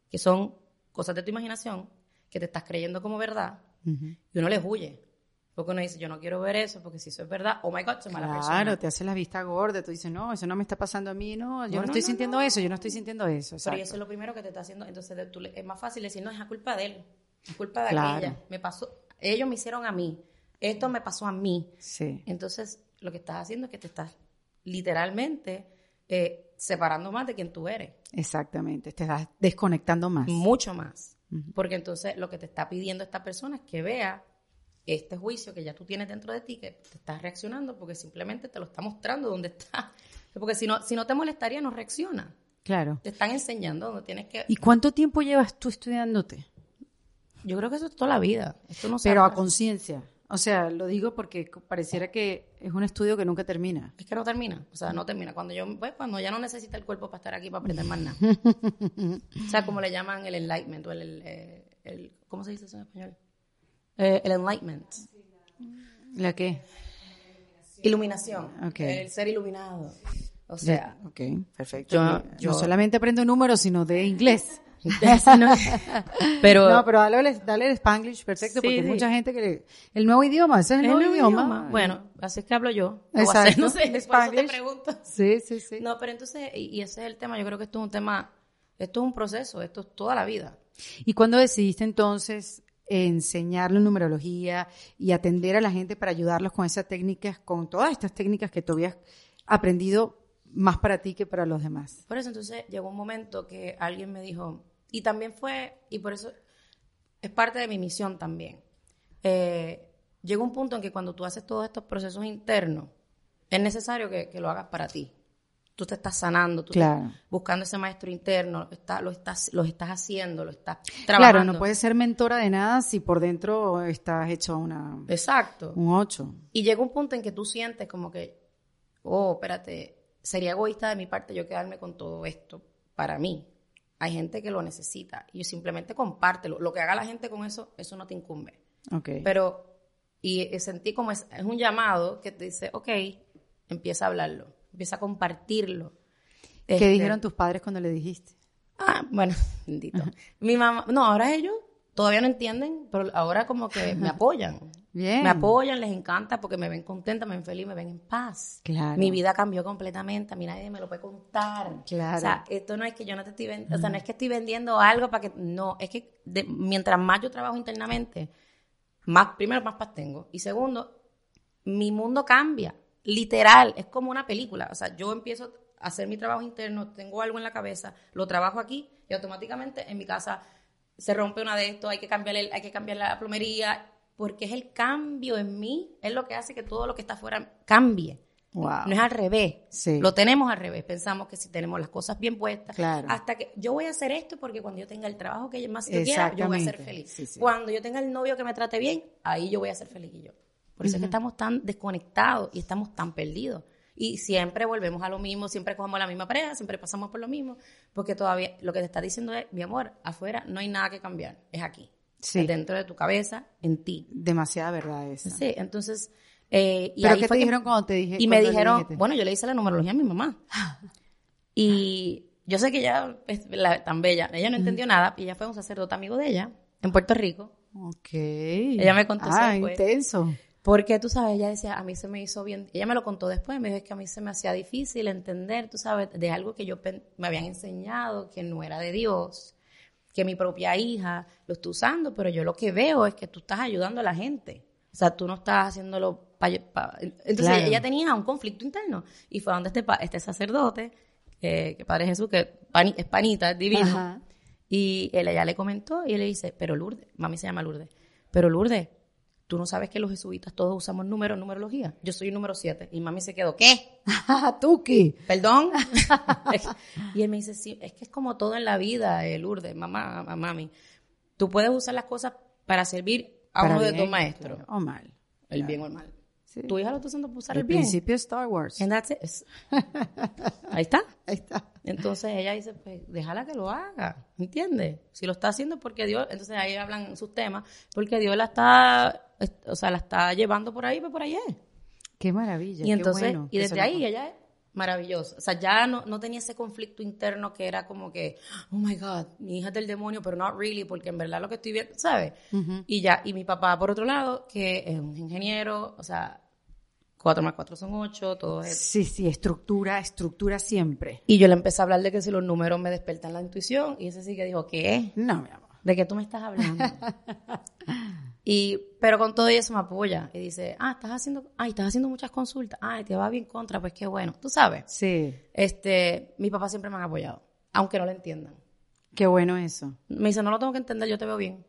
que son cosas de tu imaginación, que te estás creyendo como verdad, y uno les huye. Porque uno dice, yo no quiero ver eso, porque si eso es verdad, oh my God, soy mala persona. Claro, te hace la vista gorda. Tú dices, no, eso no me está pasando a mí, no, yo no, No, no, estoy no, sintiendo eso, yo no estoy sintiendo eso. Pero eso es lo primero que te está haciendo. Entonces tú es más fácil decir, no, es a culpa de él. Es culpa de Claro. aquella. Me pasó, ellos me hicieron a mí. Esto me pasó a mí. Sí. Entonces, lo que estás haciendo es que te estás literalmente eh, separando más de quien tú eres. Exactamente, te estás desconectando más. Mucho más. Porque entonces lo que te está pidiendo esta persona es que vea este juicio que ya tú tienes dentro de ti, que te estás reaccionando porque simplemente te lo está mostrando dónde está. Porque si no, si no te molestaría, no reacciona. Claro. Te están enseñando dónde tienes que... ¿Y cuánto tiempo llevas tú estudiándote? Yo creo que eso es toda la vida. Esto no Pero a conciencia. O sea, lo digo porque pareciera que es un estudio que nunca termina. Es que no termina, o sea, no termina. Cuando yo, pues, cuando ya no necesita el cuerpo para estar aquí para aprender más nada. o sea, como le llaman el enlightenment o el, el, el- ¿cómo se dice eso en español? Eh, el enlightenment. ¿La qué? Iluminación. El ser iluminado. O sea, perfecto. Yo- no yo- solamente aprendo números, sino de inglés. pero no, pero dale, el- dale el Spanglish, perfecto, Sí, porque hay sí. mucha gente que... le- el nuevo idioma, ese es el nuevo, idioma. idioma. Bueno, así es que hablo yo. A hacer, Exacto. No sé, por eso te Spanglish. pregunto. Sí, sí, sí. No, pero entonces, y, y ese es el tema, yo creo que esto es un tema, esto es un proceso, esto es toda la vida. ¿Y cuándo decidiste entonces enseñarle numerología y atender a la gente para ayudarlos con esas técnicas, con todas estas técnicas que tú habías aprendido más para ti que para los demás? Por eso entonces llegó un momento que alguien me dijo, y también fue, y por eso es parte de mi misión también. Eh, llegó un punto en que cuando tú haces todos estos procesos internos, es necesario que, que lo hagas para ti. Tú te estás sanando, tú Claro. estás buscando ese maestro interno, está- lo, estás, lo estás haciendo, lo estás trabajando. Claro, no puedes ser mentora de nada si por dentro estás hecho una, Exacto. un 8. Y llega un punto en que tú sientes como que, oh, espérate, sería egoísta de mi parte yo quedarme con todo esto para mí. Hay gente que lo necesita y simplemente compártelo. Lo que haga la gente con eso, eso no te incumbe. Ok. Pero, y, y sentí como es, es un llamado que te dice, ok, empieza a hablarlo, empieza a compartirlo. ¿Qué Este, dijeron tus padres cuando le dijiste? Ah, bueno, bendito. Mi mamá, no, ahora ellos todavía no entienden, pero ahora como que me apoyan. Bien. Me apoyan, les encanta porque me ven contenta, me ven feliz, me ven en paz. Claro. Mi vida cambió completamente, a mí nadie me lo puede contar. Claro. O sea, esto no es que yo no te estoy vendiendo, o sea, no es que estoy vendiendo algo para que, no, es que de- mientras más yo trabajo internamente, más, primero, más paz tengo. Y segundo, mi mundo cambia, literal, es como una película. O sea, yo empiezo a hacer mi trabajo interno, tengo algo en la cabeza, lo trabajo aquí y automáticamente en mi casa se rompe una de estos, hay que cambiar, el- hay que cambiar la plomería, porque es el cambio en mí, es lo que hace que todo lo que está afuera cambie. Wow. No es al revés. Sí. Lo tenemos al revés. Pensamos que si tenemos las cosas bien puestas, Claro. hasta que yo voy a hacer esto porque cuando yo tenga el trabajo que más yo quiera, yo voy a ser feliz. Sí, sí. Cuando yo tenga el novio que me trate bien, ahí yo voy a ser feliz y yo. Por eso es que estamos tan desconectados y estamos tan perdidos. Y siempre volvemos a lo mismo, siempre cogemos la misma pareja, siempre pasamos por lo mismo, porque todavía lo que te está diciendo es, mi amor, afuera no hay nada que cambiar, es aquí. Sí. Es dentro de tu cabeza, en ti. Demasiada verdad esa. Sí, entonces... eh, y ¿Pero ahí qué fue te que- dijeron cuando te dije? y me dijeron, bueno, yo le hice la numerología a mi mamá. Y yo sé que ella es la- tan bella. Ella no entendió nada. Y ella fue un sacerdote amigo de ella en Puerto Rico. Ok. Ella me contó Ah, después. intenso. Porque tú sabes, ella decía, a mí se me hizo bien. Ella me lo contó después. Me dijo es que a mí se me hacía difícil entender, tú sabes, de algo que yo me habían enseñado que no era de Dios. Que mi propia hija lo está usando. Pero yo lo que veo es que tú estás ayudando a la gente. O sea, tú no estás haciéndolo. Entonces Claro. ella tenía un conflicto interno. Y fue donde este, este sacerdote, eh, que Padre Jesús, que es panita, es divino. Ajá. Y él ella le comentó y él le dice, pero Lourdes, mami se llama Lourdes, pero Lourdes, tú no sabes que los jesuitas todos usamos números, numerología. Yo soy el número 7. Y mami se quedó, ¿qué? Tuki. ¿Perdón? y él me dice, sí, es que es como todo en la vida, eh, Lourdes, mamá, mami. Tú puedes usar las cosas para servir a Para uno de tus maestros. O mal. El bien o el mal. Sí. Tu hija lo está usando para usar el, El bien. principio de Star Wars. And that's it. Ahí está. Ahí está. Entonces ella dice, pues déjala que lo haga, ¿entiendes? Si lo está haciendo porque Dios, entonces ahí hablan sus temas, porque Dios la está, est- o sea, la está llevando por ahí, pues por ahí es. Qué maravilla. Y qué entonces, bueno y desde ahí ella es maravillosa. O sea, ya no, no tenía ese conflicto interno que era como que, oh my God, mi hija es del demonio, pero not really, porque en verdad lo que estoy viendo, ¿sabes? Y ya, y mi papá, por otro lado, que es un ingeniero, o sea, cuatro más cuatro son ocho, todo es Sí, sí, estructura, estructura siempre. Y yo le empecé a hablar de que si los números me despertan la intuición, y ese sí que dijo, ¿qué? No, mi amor. ¿De qué tú me estás hablando? Y, pero con todo eso me apoya y dice, ah, estás haciendo, ay, estás haciendo muchas consultas, ay, te va bien contra, pues qué bueno. Tú sabes. Sí. Este, mi papá siempre me han apoyado, aunque no lo entiendan. Qué bueno eso. Me dice, no lo tengo que entender, yo te veo bien.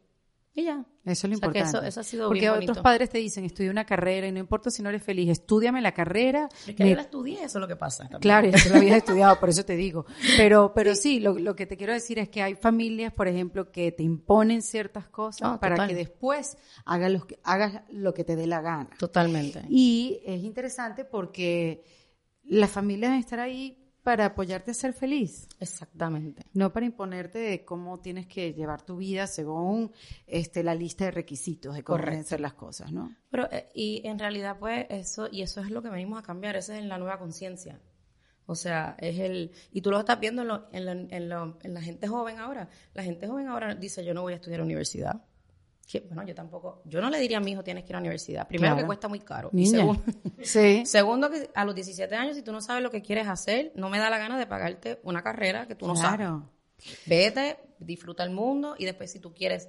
Y ya. Eso es lo O sea, importante. eso- eso ha sido Porque bien otros padres te dicen, estudia una carrera y no importa si no eres feliz, estudiame la carrera. Es que me- yo la estudié, eso es lo que pasa. también. Claro, tú lo habías estudiado, por eso te digo. Pero, pero sí, lo, lo que te quiero decir es que hay familias, por ejemplo, que te imponen ciertas cosas Ah, para total. que después hagas lo, que, hagas lo que te dé la gana. Totalmente. Y es interesante porque las familias deben estar ahí para apoyarte a ser feliz. Exactamente. No para imponerte de cómo tienes que llevar tu vida según este, la lista de requisitos de cómo deben ser las cosas, ¿no? Pero, eh, y en realidad, pues, eso, y eso es lo que venimos a cambiar, esa es la nueva conciencia. O sea, es el, y tú lo estás viendo en, lo- en, la, en, lo- en la gente joven ahora. La gente joven ahora dice, yo no voy a estudiar a universidad. Que, bueno, yo tampoco, yo no le diría a mi hijo, tienes que ir a la universidad. Primero Claro. que cuesta muy caro. Y Niña. segundo, Sí. segundo que a los 17 años, si tú no sabes lo que quieres hacer, no me da la gana de pagarte una carrera que tú no sabes. claro. Vete, disfruta el mundo y después si tú quieres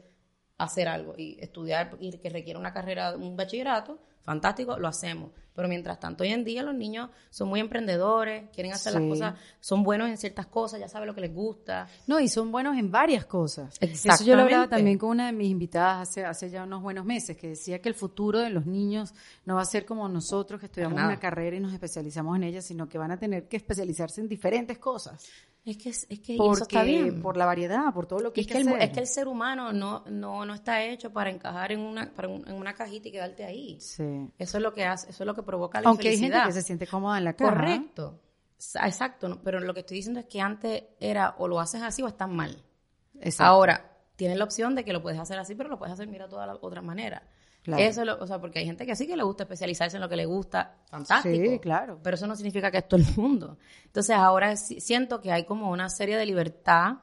hacer algo y estudiar y que requiere una carrera, un bachillerato, fantástico, lo hacemos. Pero mientras tanto, hoy en día los niños son muy emprendedores, quieren hacer Sí. las cosas, son buenos en ciertas cosas, ya saben lo que les gusta. No, y son buenos en varias cosas. Eso yo lo hablaba también con una de mis invitadas hace, hace ya unos buenos meses, que decía que el futuro de los niños no va a ser como nosotros que estudiamos nada. una carrera y nos especializamos en ella, sino que van a tener que especializarse en diferentes cosas. Es que, es que eso está bien. por la variedad, por todo lo que es, hay que hacer. es que el ser humano no, no, no está hecho para encajar en una, para un- en una cajita y quedarte ahí. Sí. Eso es lo que hace, eso es lo que provoca la Aunque hay gente infelicidad. que se siente cómoda en la cama. Correcto. Exacto, pero lo que estoy diciendo es que antes era o lo haces así o estás mal. Exacto. Ahora, tienes la opción de que lo puedes hacer así, pero lo puedes hacer, mira, todas las otras maneras. Claro. Eso es lo- o sea, porque hay gente que sí que le gusta especializarse en lo que le gusta, fantástico. Sí, claro. Pero eso no significa que es todo el mundo. Entonces, ahora siento que hay como una serie de libertad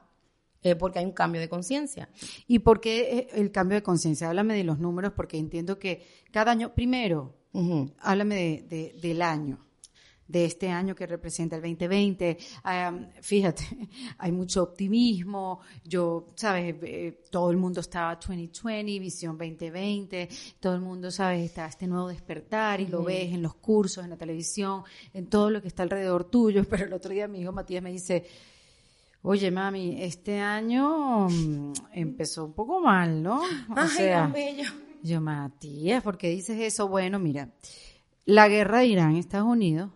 eh, porque hay un cambio de conciencia. ¿Y por qué eh, el cambio de conciencia? Háblame de los números, porque entiendo que cada año, primero, Ujú. háblame de, de- del año, de este año que representa el 2020. Am, fíjate, hay mucho optimismo. Yo, sabes, Eh, todo el mundo está 2020, visión 2020. Todo el mundo, sabes, está este nuevo despertar y lo ves en los cursos, en la televisión, en todo lo que está alrededor tuyo. Pero el otro día mi hijo Matías me dice, Oye, mami, este año mm, empezó un poco mal, ¿no? O Ay, sea, tan bello. yo, Matías, ¿por qué dices eso? Bueno, mira, la guerra de Irán, Estados Unidos,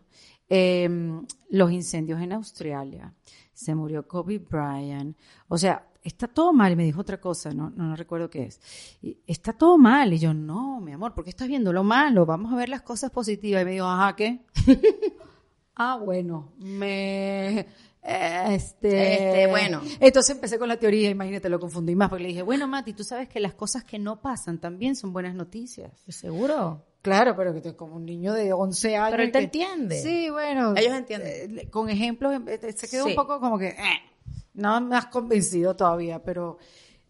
eh, los incendios en Australia, se murió Kobe Bryant, o sea, está todo mal. Y me dijo otra cosa, no, no, no recuerdo qué es. Y, está todo mal. Y yo, no, mi amor, ¿por qué estás viendo lo malo? Vamos a ver las cosas positivas. Y me dijo, ajá, ¿qué? ah, bueno, me... Este, Este, bueno. Entonces empecé con la teoría, imagínate, lo confundí más, porque le dije, bueno, Mati, tú sabes que las cosas que no pasan también son buenas noticias. ¿Seguro? Claro, pero que te- como un niño de 11 años. Pero él te que- entiende. Sí, bueno. Ellos entienden. eh, con ejemplos, eh, se quedó Sí. un poco como que, eh, no me has convencido todavía, pero,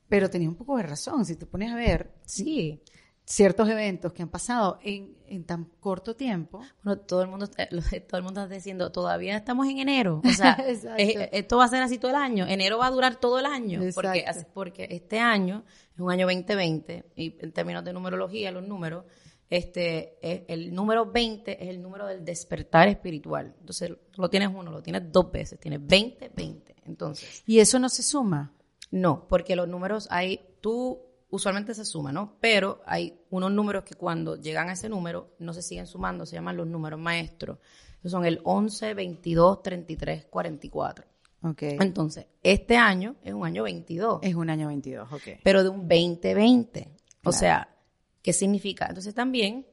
pero tenía un poco de razón. Si te pones a ver Sí. Ciertos eventos que han pasado en, en tan corto tiempo. Bueno, todo el mundo está, lo- todo el mundo está diciendo, todavía estamos en enero. O sea, Exacto. eh, esto va a ser así todo el año. Enero va a durar todo el año. Porque, porque este año es un año 2020 y en términos de numerología, los números, este, es- el número 20 es el número del despertar espiritual. Entonces, lo tienes uno, lo tienes dos veces, tienes 20, 20. Entonces, Y eso no se suma. no, porque los números hay, tú usualmente se suman, ¿no? Pero hay unos números que cuando llegan a ese número no se siguen sumando, se llaman los números maestros. Son el 11, 22, 33, 44. Ok. Entonces, este año es un año 22, Es un año 22, ok. pero de un 2020. O Claro. sea, ¿qué significa? Entonces también,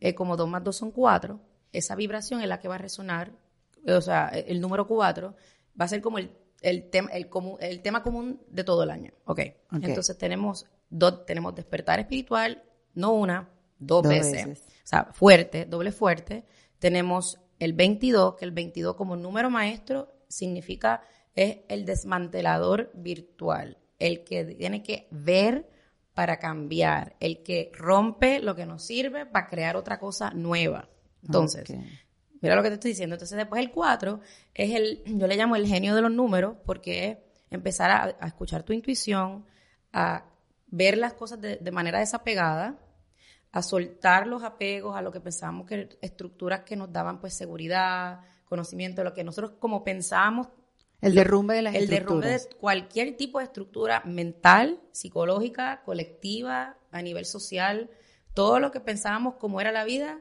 eh, como 2 más 2 son 4, esa vibración es la que va a resonar, eh, o sea, el el número 4 va a ser como el, el, tema, el, común- el tema común de todo el año. Ok. Ok. Entonces tenemos, tenemos despertar espiritual, no una, dos, Dos veces. veces. O sea, fuerte, doble fuerte. Tenemos el 22, que el 22 como número maestro significa es el desmantelador virtual, el que tiene que ver para cambiar, el que rompe lo que nos sirve para crear otra cosa nueva. Entonces, mira lo que te estoy diciendo. Entonces, después el 4 es el, yo le llamo el genio de los números, porque es empezar a, a escuchar tu intuición, a ver las cosas de, de manera desapegada, a soltar los apegos a lo que pensábamos que estructuras que nos daban pues seguridad, conocimiento, lo que nosotros como pensábamos el derrumbe de las el derrumbe de cualquier tipo de estructura mental, psicológica, colectiva, a nivel social, todo lo que pensábamos como era la vida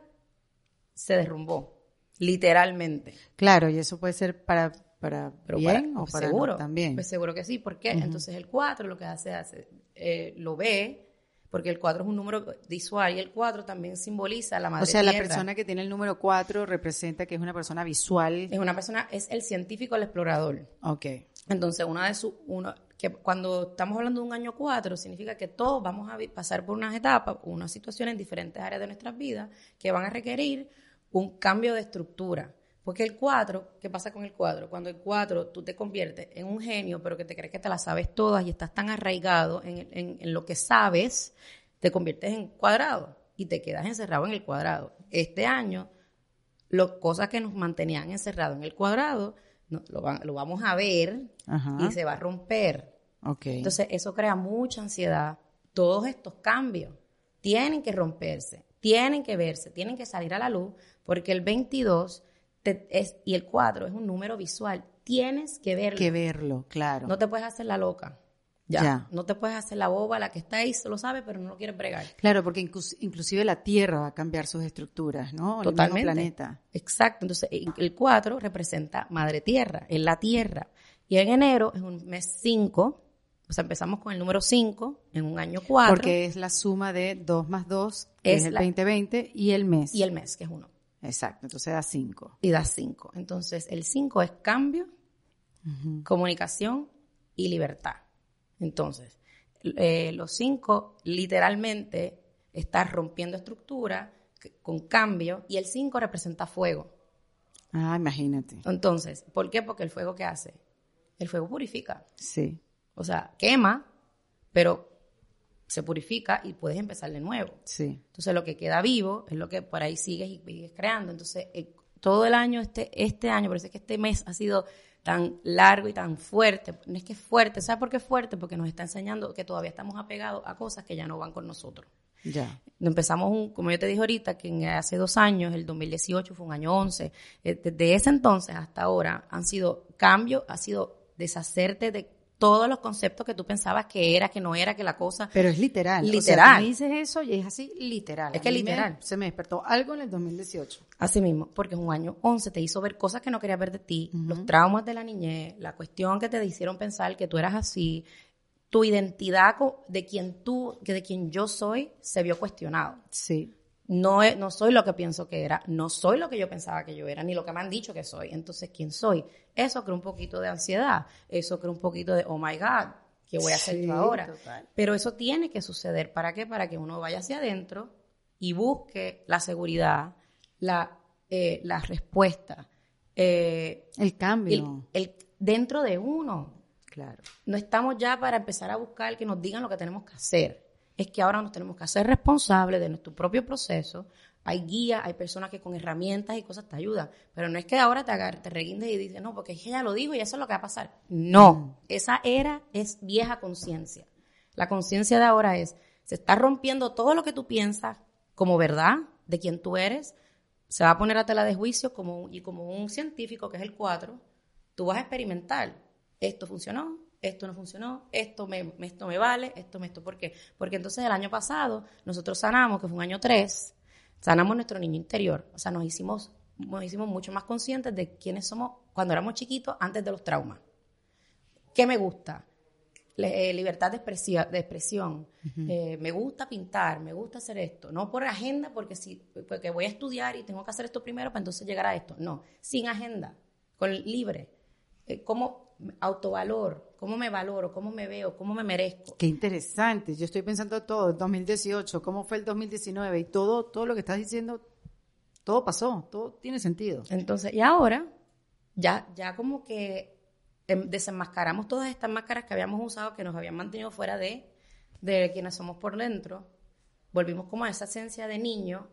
se derrumbó, literalmente. Claro, y eso puede ser para para bien o para seguro, también. Pues seguro que sí, ¿por qué? Entonces el 4 lo que hace, hace eh, lo ve porque el 4 es un número visual y el 4 también simboliza la madre O sea, la persona que tiene el número 4 representa que es una persona visual. Es una persona, es el científico, el explorador. Ok. Entonces, una de sus, uno, que cuando estamos hablando de un año 4, significa que todos vamos a pasar por unas etapas, unas situaciones en diferentes áreas de nuestras vidas que van a requerir un cambio de estructura. Porque el 4, ¿qué pasa con el 4? Cuando el 4 tú te conviertes en un genio, pero que te crees que te la sabes todas y estás tan arraigado en, lo que sabes, te conviertes en cuadrado y te quedas encerrado en el cuadrado. Este año, las cosas que nos mantenían encerrados en el cuadrado, lo, vamos a ver y se va a romper. Okay. Entonces, eso crea mucha ansiedad. Todos estos cambios tienen que romperse, tienen que verse, tienen que salir a la luz, porque el 22 y el 4 es un número visual. Tienes que verlo. Que verlo, claro. No te puedes hacer la loca. Ya. No te puedes hacer la boba, la que está ahí, se lo sabe, pero no lo quieres bregar. Claro, porque inclusive la Tierra va a cambiar sus estructuras, ¿no? Totalmente. El planeta. Exacto. Entonces, el 4 representa Madre Tierra, es la Tierra. Y en enero es un mes 5, o sea, empezamos con el número 5 en un año 4. Porque es la suma de 2 más 2, que es, el 2020, y el mes. Y el mes, que es 1. Exacto, entonces da 5. Y da 5. Entonces, el 5 es cambio, comunicación y libertad. Entonces, eh, los 5 literalmente está rompiendo estructura con cambio y el 5 representa fuego. Ah, imagínate. Entonces, ¿por qué? Porque el fuego ¿qué hace? El fuego purifica. Sí. O sea, quema, pero se purifica y puedes empezar de nuevo. Sí. Entonces lo que queda vivo es lo que por ahí sigues y sigues creando. Entonces eh, todo el año, este, este año, por eso es que este mes ha sido tan largo y tan fuerte. No es que es fuerte, ¿sabes por qué es fuerte? Porque nos está enseñando que todavía estamos apegados a cosas que ya no van con nosotros. Ya. Empezamos, un, como yo te dije ahorita, que hace dos años, el 2018 fue un año 11, eh, desde ese entonces hasta ahora han sido cambios, ha sido deshacerte de todos los conceptos que tú pensabas que era, que no era, que la cosa. Pero es literal. Literal. O me dices eso y es así, literal. Es que literal. se me despertó algo en el 2018. Así mismo, porque es un año 11, te hizo ver cosas que no querías ver de ti, los traumas de la niñez, la cuestión que te hicieron pensar que tú eras así, tu identidad de quien tú, que de quien yo soy, se vio cuestionado. Sí no, no soy lo que pienso que era, no soy lo que yo pensaba que yo era, ni lo que me han dicho que soy. Entonces, ¿quién soy? Eso crea un poquito de ansiedad, eso crea un poquito de, oh my God, ¿qué voy a hacer yo ahora? Pero eso tiene que suceder. ¿Para qué? Para que uno vaya hacia adentro y busque la seguridad, la, eh, la respuesta. Eh, el cambio. El, dentro de uno. Claro. No estamos ya para empezar a buscar que nos digan lo que tenemos que hacer es que ahora nos tenemos que hacer responsables de nuestro propio proceso. Hay guías, hay personas que con herramientas y cosas te ayudan, pero no es que ahora te agarres, te reguindes y dices, no, porque ella lo dijo y eso es lo que va a pasar. No, mm. esa era es vieja conciencia. La conciencia de ahora es, se está rompiendo todo lo que tú piensas como verdad de quien tú eres, se va a poner a tela de juicio como, y como un científico, que es el 4, tú vas a experimentar, esto funcionó, esto no funcionó, esto me, esto me vale, esto me esto. ¿Por qué? Porque entonces el año pasado nosotros sanamos, que fue un año 3, sanamos nuestro niño interior. O sea, nos hicimos, nos hicimos mucho más conscientes de quiénes somos cuando éramos chiquitos antes de los traumas. ¿Qué me gusta? Eh, libertad de, expresión. Eh, me gusta pintar, me gusta hacer esto. No por agenda, porque, si, porque voy a estudiar y tengo que hacer esto primero para entonces llegar a esto. No, sin agenda, con libre. Eh, ¿Cómo autovalor, cómo me valoro, cómo me veo, cómo me merezco. Qué interesante. Yo estoy pensando todo, 2018, cómo fue el 2019 y todo, todo lo que estás diciendo, todo pasó, todo tiene sentido. Entonces, y ahora, ya, ya como que em, desenmascaramos todas estas máscaras que habíamos usado, que nos habían mantenido fuera de, de quienes somos por dentro. Volvimos como a esa esencia de niño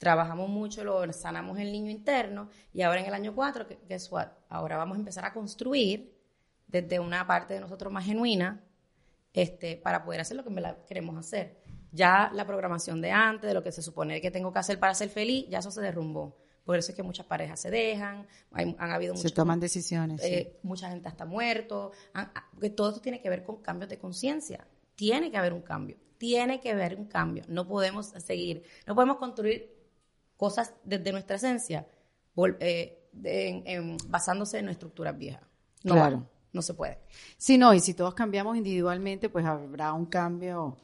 trabajamos mucho, lo sanamos el niño interno y ahora en el año 4, que what? Ahora vamos a empezar a construir desde una parte de nosotros más genuina este, para poder hacer lo que queremos hacer. Ya la programación de antes, de lo que se supone que tengo que hacer para ser feliz, ya eso se derrumbó. Por eso es que muchas parejas se dejan, han habido Se toman decisiones. Eh, mucha gente está muerto. que todo esto tiene que ver con cambios de conciencia. Tiene que haber un cambio. Tiene que haber un cambio. No podemos seguir, no podemos construir cosas desde nuestra esencia eh, basándose en estructuras viejas. No, claro. No se puede. Sí, no, y si todos cambiamos individualmente, pues habrá un cambio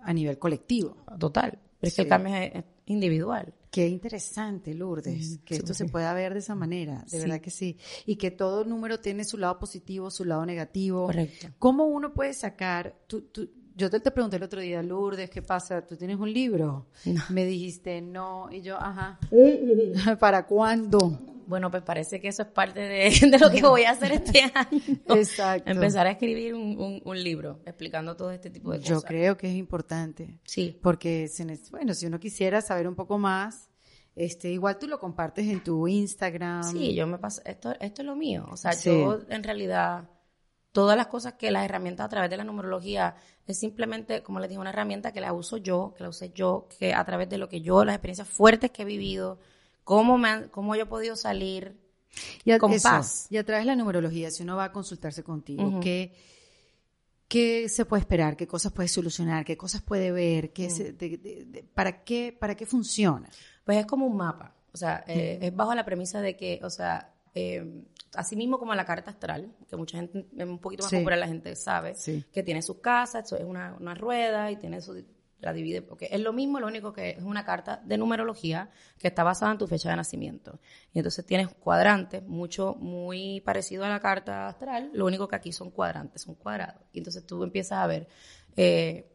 a nivel colectivo. Total. Pero es que el cambio es individual. Qué interesante, Lourdes, que esto se pueda ver de esa manera, de verdad que sí. Y que todo número tiene su lado positivo, su lado negativo. Correcto. ¿Cómo uno puede sacar, tú, yo te, pregunté el otro día, Lourdes, ¿qué pasa? ¿Tú tienes un libro? Me dijiste no, y yo, ajá. ¿Para cuándo? Bueno, pues parece que eso es parte de, lo que voy a hacer este año. Exacto. Empezar a escribir un, libro explicando todo este tipo de cosas. Yo creo que es importante. Sí. Porque, bueno, si uno quisiera saber un poco más, este, igual tú lo compartes en tu Instagram. Sí, yo me paso, esto, esto es lo mío. O sea, yo en realidad, todas las cosas que las herramientas a través de la numerología es simplemente, como les dije, una herramienta que la uso yo, que la usé yo, que a través de lo que yo, las experiencias fuertes que he vivido, cómo, me cómo yo he podido salir y con paz. Y a través de la numerología, si uno va a consultarse contigo, ¿qué, se puede esperar? ¿Qué cosas puede solucionar? ¿Qué cosas puede ver? ¿Qué para, qué, ¿Para qué funciona? Pues es como un mapa. O sea, eh, es bajo la premisa de que, o sea, eh, así mismo como la carta astral, que mucha gente, un poquito más popular la gente sabe, que tiene sus casas, eso es una, una rueda y tiene su la divide, porque es lo mismo, lo único que es una carta de numerología que está basada en tu fecha de nacimiento. Y entonces tienes cuadrantes, mucho, muy parecido a la carta astral, lo único que aquí son cuadrantes, son cuadrados. Y entonces tú empiezas a ver, eh,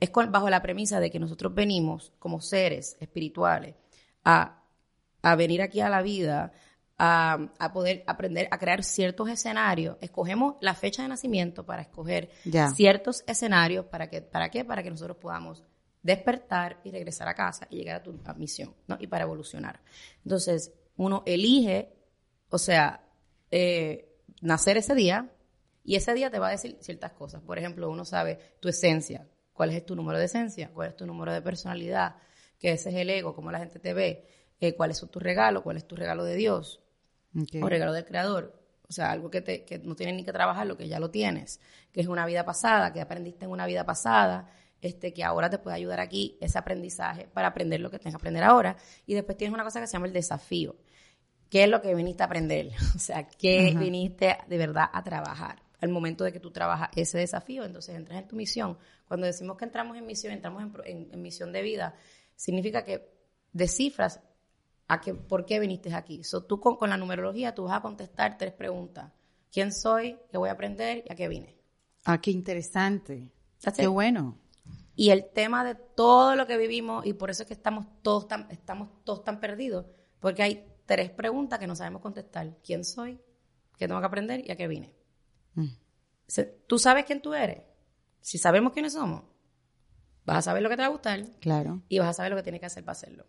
es bajo la premisa de que nosotros venimos como seres espirituales a, a venir aquí a la vida, a, a, poder aprender a crear ciertos escenarios. Escogemos la fecha de nacimiento para escoger ciertos escenarios. ¿Para, que, ¿Para qué? Para que nosotros podamos despertar y regresar a casa y llegar a tu misión, ¿no? Y para evolucionar. Entonces, uno elige, o sea, eh, nacer ese día y ese día te va a decir ciertas cosas. Por ejemplo, uno sabe tu esencia, cuál es tu número de esencia, cuál es tu número de personalidad, que ese es el ego, cómo la gente te ve, eh, cuál es tu regalo, cuál es tu regalo de Dios, o regalo del creador. O sea, algo que, te, que no tienes ni que trabajar, lo que ya lo tienes, que es una vida pasada, que aprendiste en una vida pasada, este, que ahora te puede ayudar aquí ese aprendizaje para aprender lo que tienes que aprender ahora. Y después tienes una cosa que se llama el desafío. ¿Qué es lo que viniste a aprender? O sea, ¿qué viniste de verdad a trabajar? Al momento de que tú trabajas ese desafío, entonces entras en tu misión. Cuando decimos que entramos en misión, entramos en misión de vida, significa que descifras a por qué viniste aquí. So, tú con, la numerología tú vas a contestar tres preguntas. ¿Quién soy? ¿Qué voy a aprender? ¿Y a qué vine? Ah, qué interesante. Qué bueno. Y el tema de todo lo que vivimos, y por eso es que estamos todos tan, estamos todos tan perdidos, porque hay tres preguntas que no sabemos contestar. ¿Quién soy? ¿Qué tengo que aprender? ¿Y a qué vine? Mm. ¿Tú sabes quién tú eres? Si sabemos quiénes somos, vas a saber lo que te va a gustar. Claro. Y vas a saber lo que tienes que hacer para hacerlo.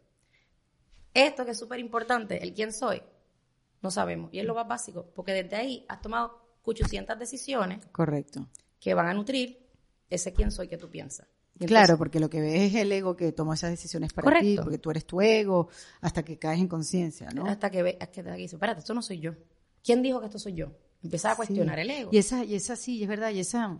Esto que es súper importante, el quién soy, no sabemos. Y es lo más básico, porque desde ahí has tomado 800 decisiones. Correcto. Que van a nutrir ese quién soy que tú piensas. claro, porque lo que ves es el ego que toma esas decisiones para ti, porque tú eres tu ego, hasta que caes en conciencia, ¿no? Hasta que ves, que te dices, espérate, esto no soy yo. ¿Quién dijo que esto soy yo? Empezar a cuestionar el ego. Y esa, y esa sí, es verdad, y esa,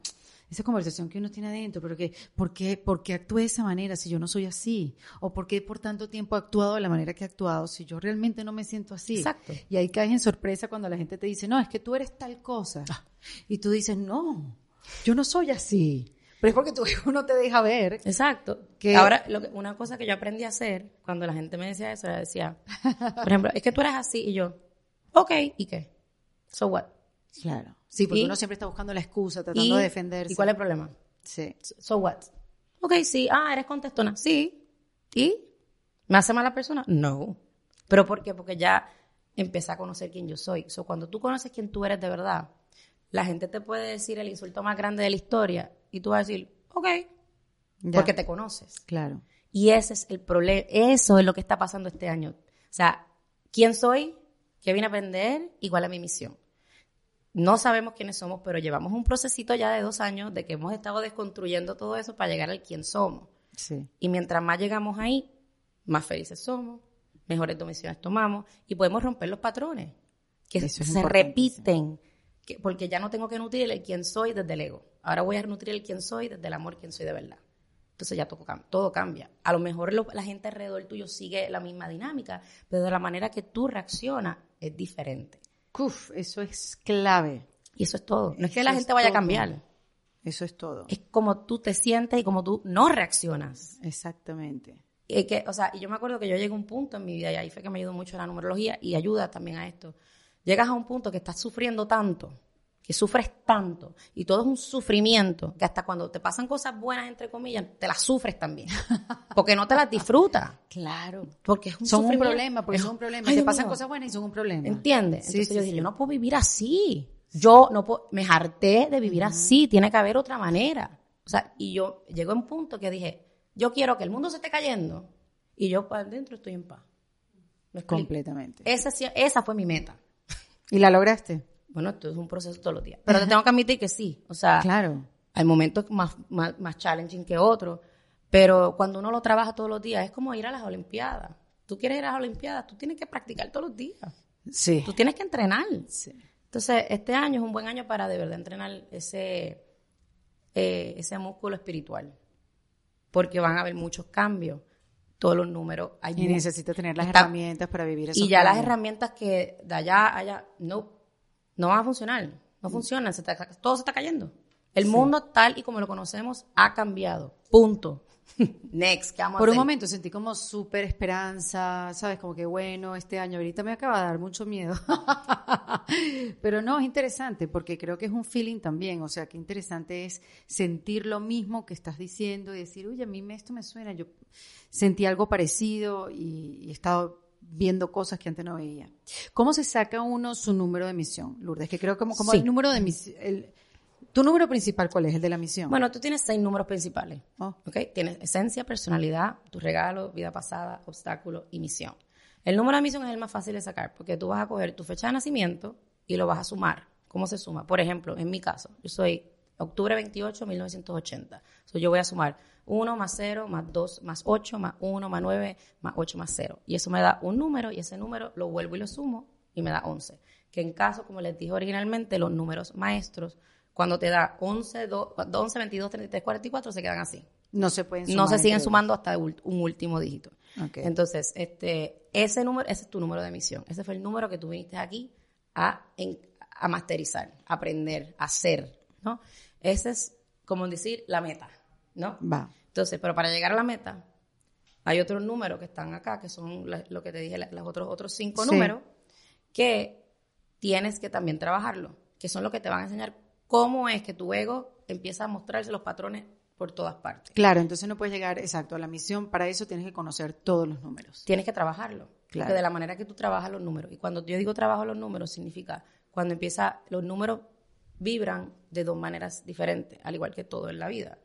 esa conversación que uno tiene adentro, pero que, ¿por qué, ¿por qué actúe de esa manera si yo no soy así? ¿O por qué por tanto tiempo he actuado de la manera que he actuado si yo realmente no me siento así? Exacto. Y ahí caes en sorpresa cuando la gente te dice, no, es que tú eres tal cosa. Ah. Y tú dices, no, yo no soy así. Pero es porque tú uno te deja ver. Exacto. Que ahora, lo que, una cosa que yo aprendí a hacer cuando la gente me decía eso, era decía, por ejemplo, es que tú eres así y yo, ok, ¿y qué? So what? Claro. Sí, porque uno siempre está buscando la excusa, tratando de defenderse. ¿Y cuál es el problema? Sí. So what? Ok, sí. Ah, eres contestona. Sí. ¿Y? ¿Me hace mala persona? No. ¿Pero por qué? Porque ya empecé a conocer quién yo soy. So, cuando tú conoces quién tú eres de verdad, la gente te puede decir el insulto más grande de la historia y tú vas a decir, ok, porque te conoces. Claro. Y ese es el problema, eso es lo que está pasando este año. O sea, ¿quién soy? ¿Qué vine a aprender? ¿Y cuál es mi misión? No sabemos quiénes somos, pero llevamos un procesito ya de dos años de que hemos estado desconstruyendo todo eso para llegar al quién somos. Sí. Y mientras más llegamos ahí, más felices somos, mejores decisiones tomamos y podemos romper los patrones que Eso se repiten. Que, porque ya no tengo que nutrir el quién soy desde el ego. Ahora voy a nutrir el quién soy desde el amor, quién soy de verdad. Entonces ya todo, todo cambia. A lo mejor lo- la gente alrededor tuyo sigue la misma dinámica, pero de la manera que tú reaccionas es diferente. Uf, eso es clave. Y eso es todo. No es que Eso la gente vaya a cambiar. Eso es todo. Es como tú te sientes y como tú no reaccionas. Exactamente. Y que, o sea, y yo me acuerdo que yo llegué a un punto en mi vida, y ahí fue que me ayudó mucho la numerología y ayuda también a esto. Llegas a un punto que estás sufriendo tanto, que sufres tanto, y todo es un sufrimiento, que hasta cuando te pasan cosas buenas, entre comillas, te las sufres también. Porque no te las disfrutas. Claro. Porque es un Son un problema, porque Es- son un problema. Ay, Te pasan mío. cosas buenas y son un problema. ¿Entiendes? Sí, Entonces sí, yo dije, sí. yo no puedo vivir así. Yo no puedo, me harté de vivir así, tiene que haber otra manera. O sea, y yo llego a un punto que dije, yo quiero que el mundo se esté cayendo y yo para adentro estoy en paz. Completamente. Esa, sí- esa fue mi meta. ¿Y la lograste? Bueno, esto es un proceso todos los días. Pero te tengo que admitir que sí. O sea, Claro. hay momentos más, más, más challenging que otros. Pero cuando uno lo trabaja todos los días, es como ir a las Olimpiadas. Tú quieres ir a las Olimpiadas, tú tienes que practicar todos los días. Sí. Tú tienes que entrenar. Sí. Entonces, este año es un buen año para de verdad entrenar ese, eh, ese músculo espiritual. Porque van a haber muchos cambios. Todos los números. Hay Y necesitas tener las Está- herramientas para vivir esos y ya las herramientas que de allá allá no, no van a funcionar. No se está- todo se está cayendo. El mundo tal y como lo conocemos ha cambiado. Punto. Next. ¿qué vamos a Por un hacer? momento sentí como súper esperanza, ¿sabes? Como que bueno, este año ahorita me acaba de dar mucho miedo. Pero no, es interesante porque creo que es un feeling también. O sea, qué interesante es sentir lo mismo que estás diciendo y decir, oye, a mí esto me suena. Yo sentí algo parecido y, y he estado viendo cosas que antes no veía. ¿Cómo se saca uno su número de misión, Lourdes? Que creo como, como Sí. el número de misión. ¿Tu número principal cuál es? ¿El de la misión? Bueno, tú tienes seis números principales. Oh. ¿ok? Tienes esencia, personalidad, tu regalo, vida pasada, obstáculo y misión. El número de misión es el más fácil de sacar porque tú vas a coger tu fecha de nacimiento y lo vas a sumar. ¿Cómo se suma? Por ejemplo, en mi caso, yo soy octubre 28, 1980. So, yo voy a sumar 1 más 0 más 2 más 8 más 1 más 9 más 8 más 0. Y eso me da un número y ese número lo vuelvo y lo sumo y me da 11. Que en caso, como les dije originalmente, los números maestros, cuando te da 11, 2, 11 22, 33, 44, se quedan así. no se pueden No sumar se siguen sumando hasta un último dígito. Ok. Entonces, este, ese número, ese es tu número de misión. Ese fue el número que tú viniste aquí a, en- a masterizar, aprender, hacer, ¿no? Ese es, como decir, la meta, ¿no? Va. Entonces, pero para llegar a la meta, hay otros números que están acá, que son la- lo que te dije, la- los otros, otros cinco Sí. números, que tienes que también trabajarlo, que son los que te van a enseñar cómo es que tu ego empieza a mostrarse los patrones por todas partes. Claro, entonces no puedes llegar exacto a la misión. Para eso tienes que conocer todos los números. Tienes que trabajarlo. Claro. Porque de la manera que tú trabajas los números. Y cuando yo digo trabajo los números, significa cuando empieza, los números vibran de dos maneras diferentes, al igual que todo en la vida.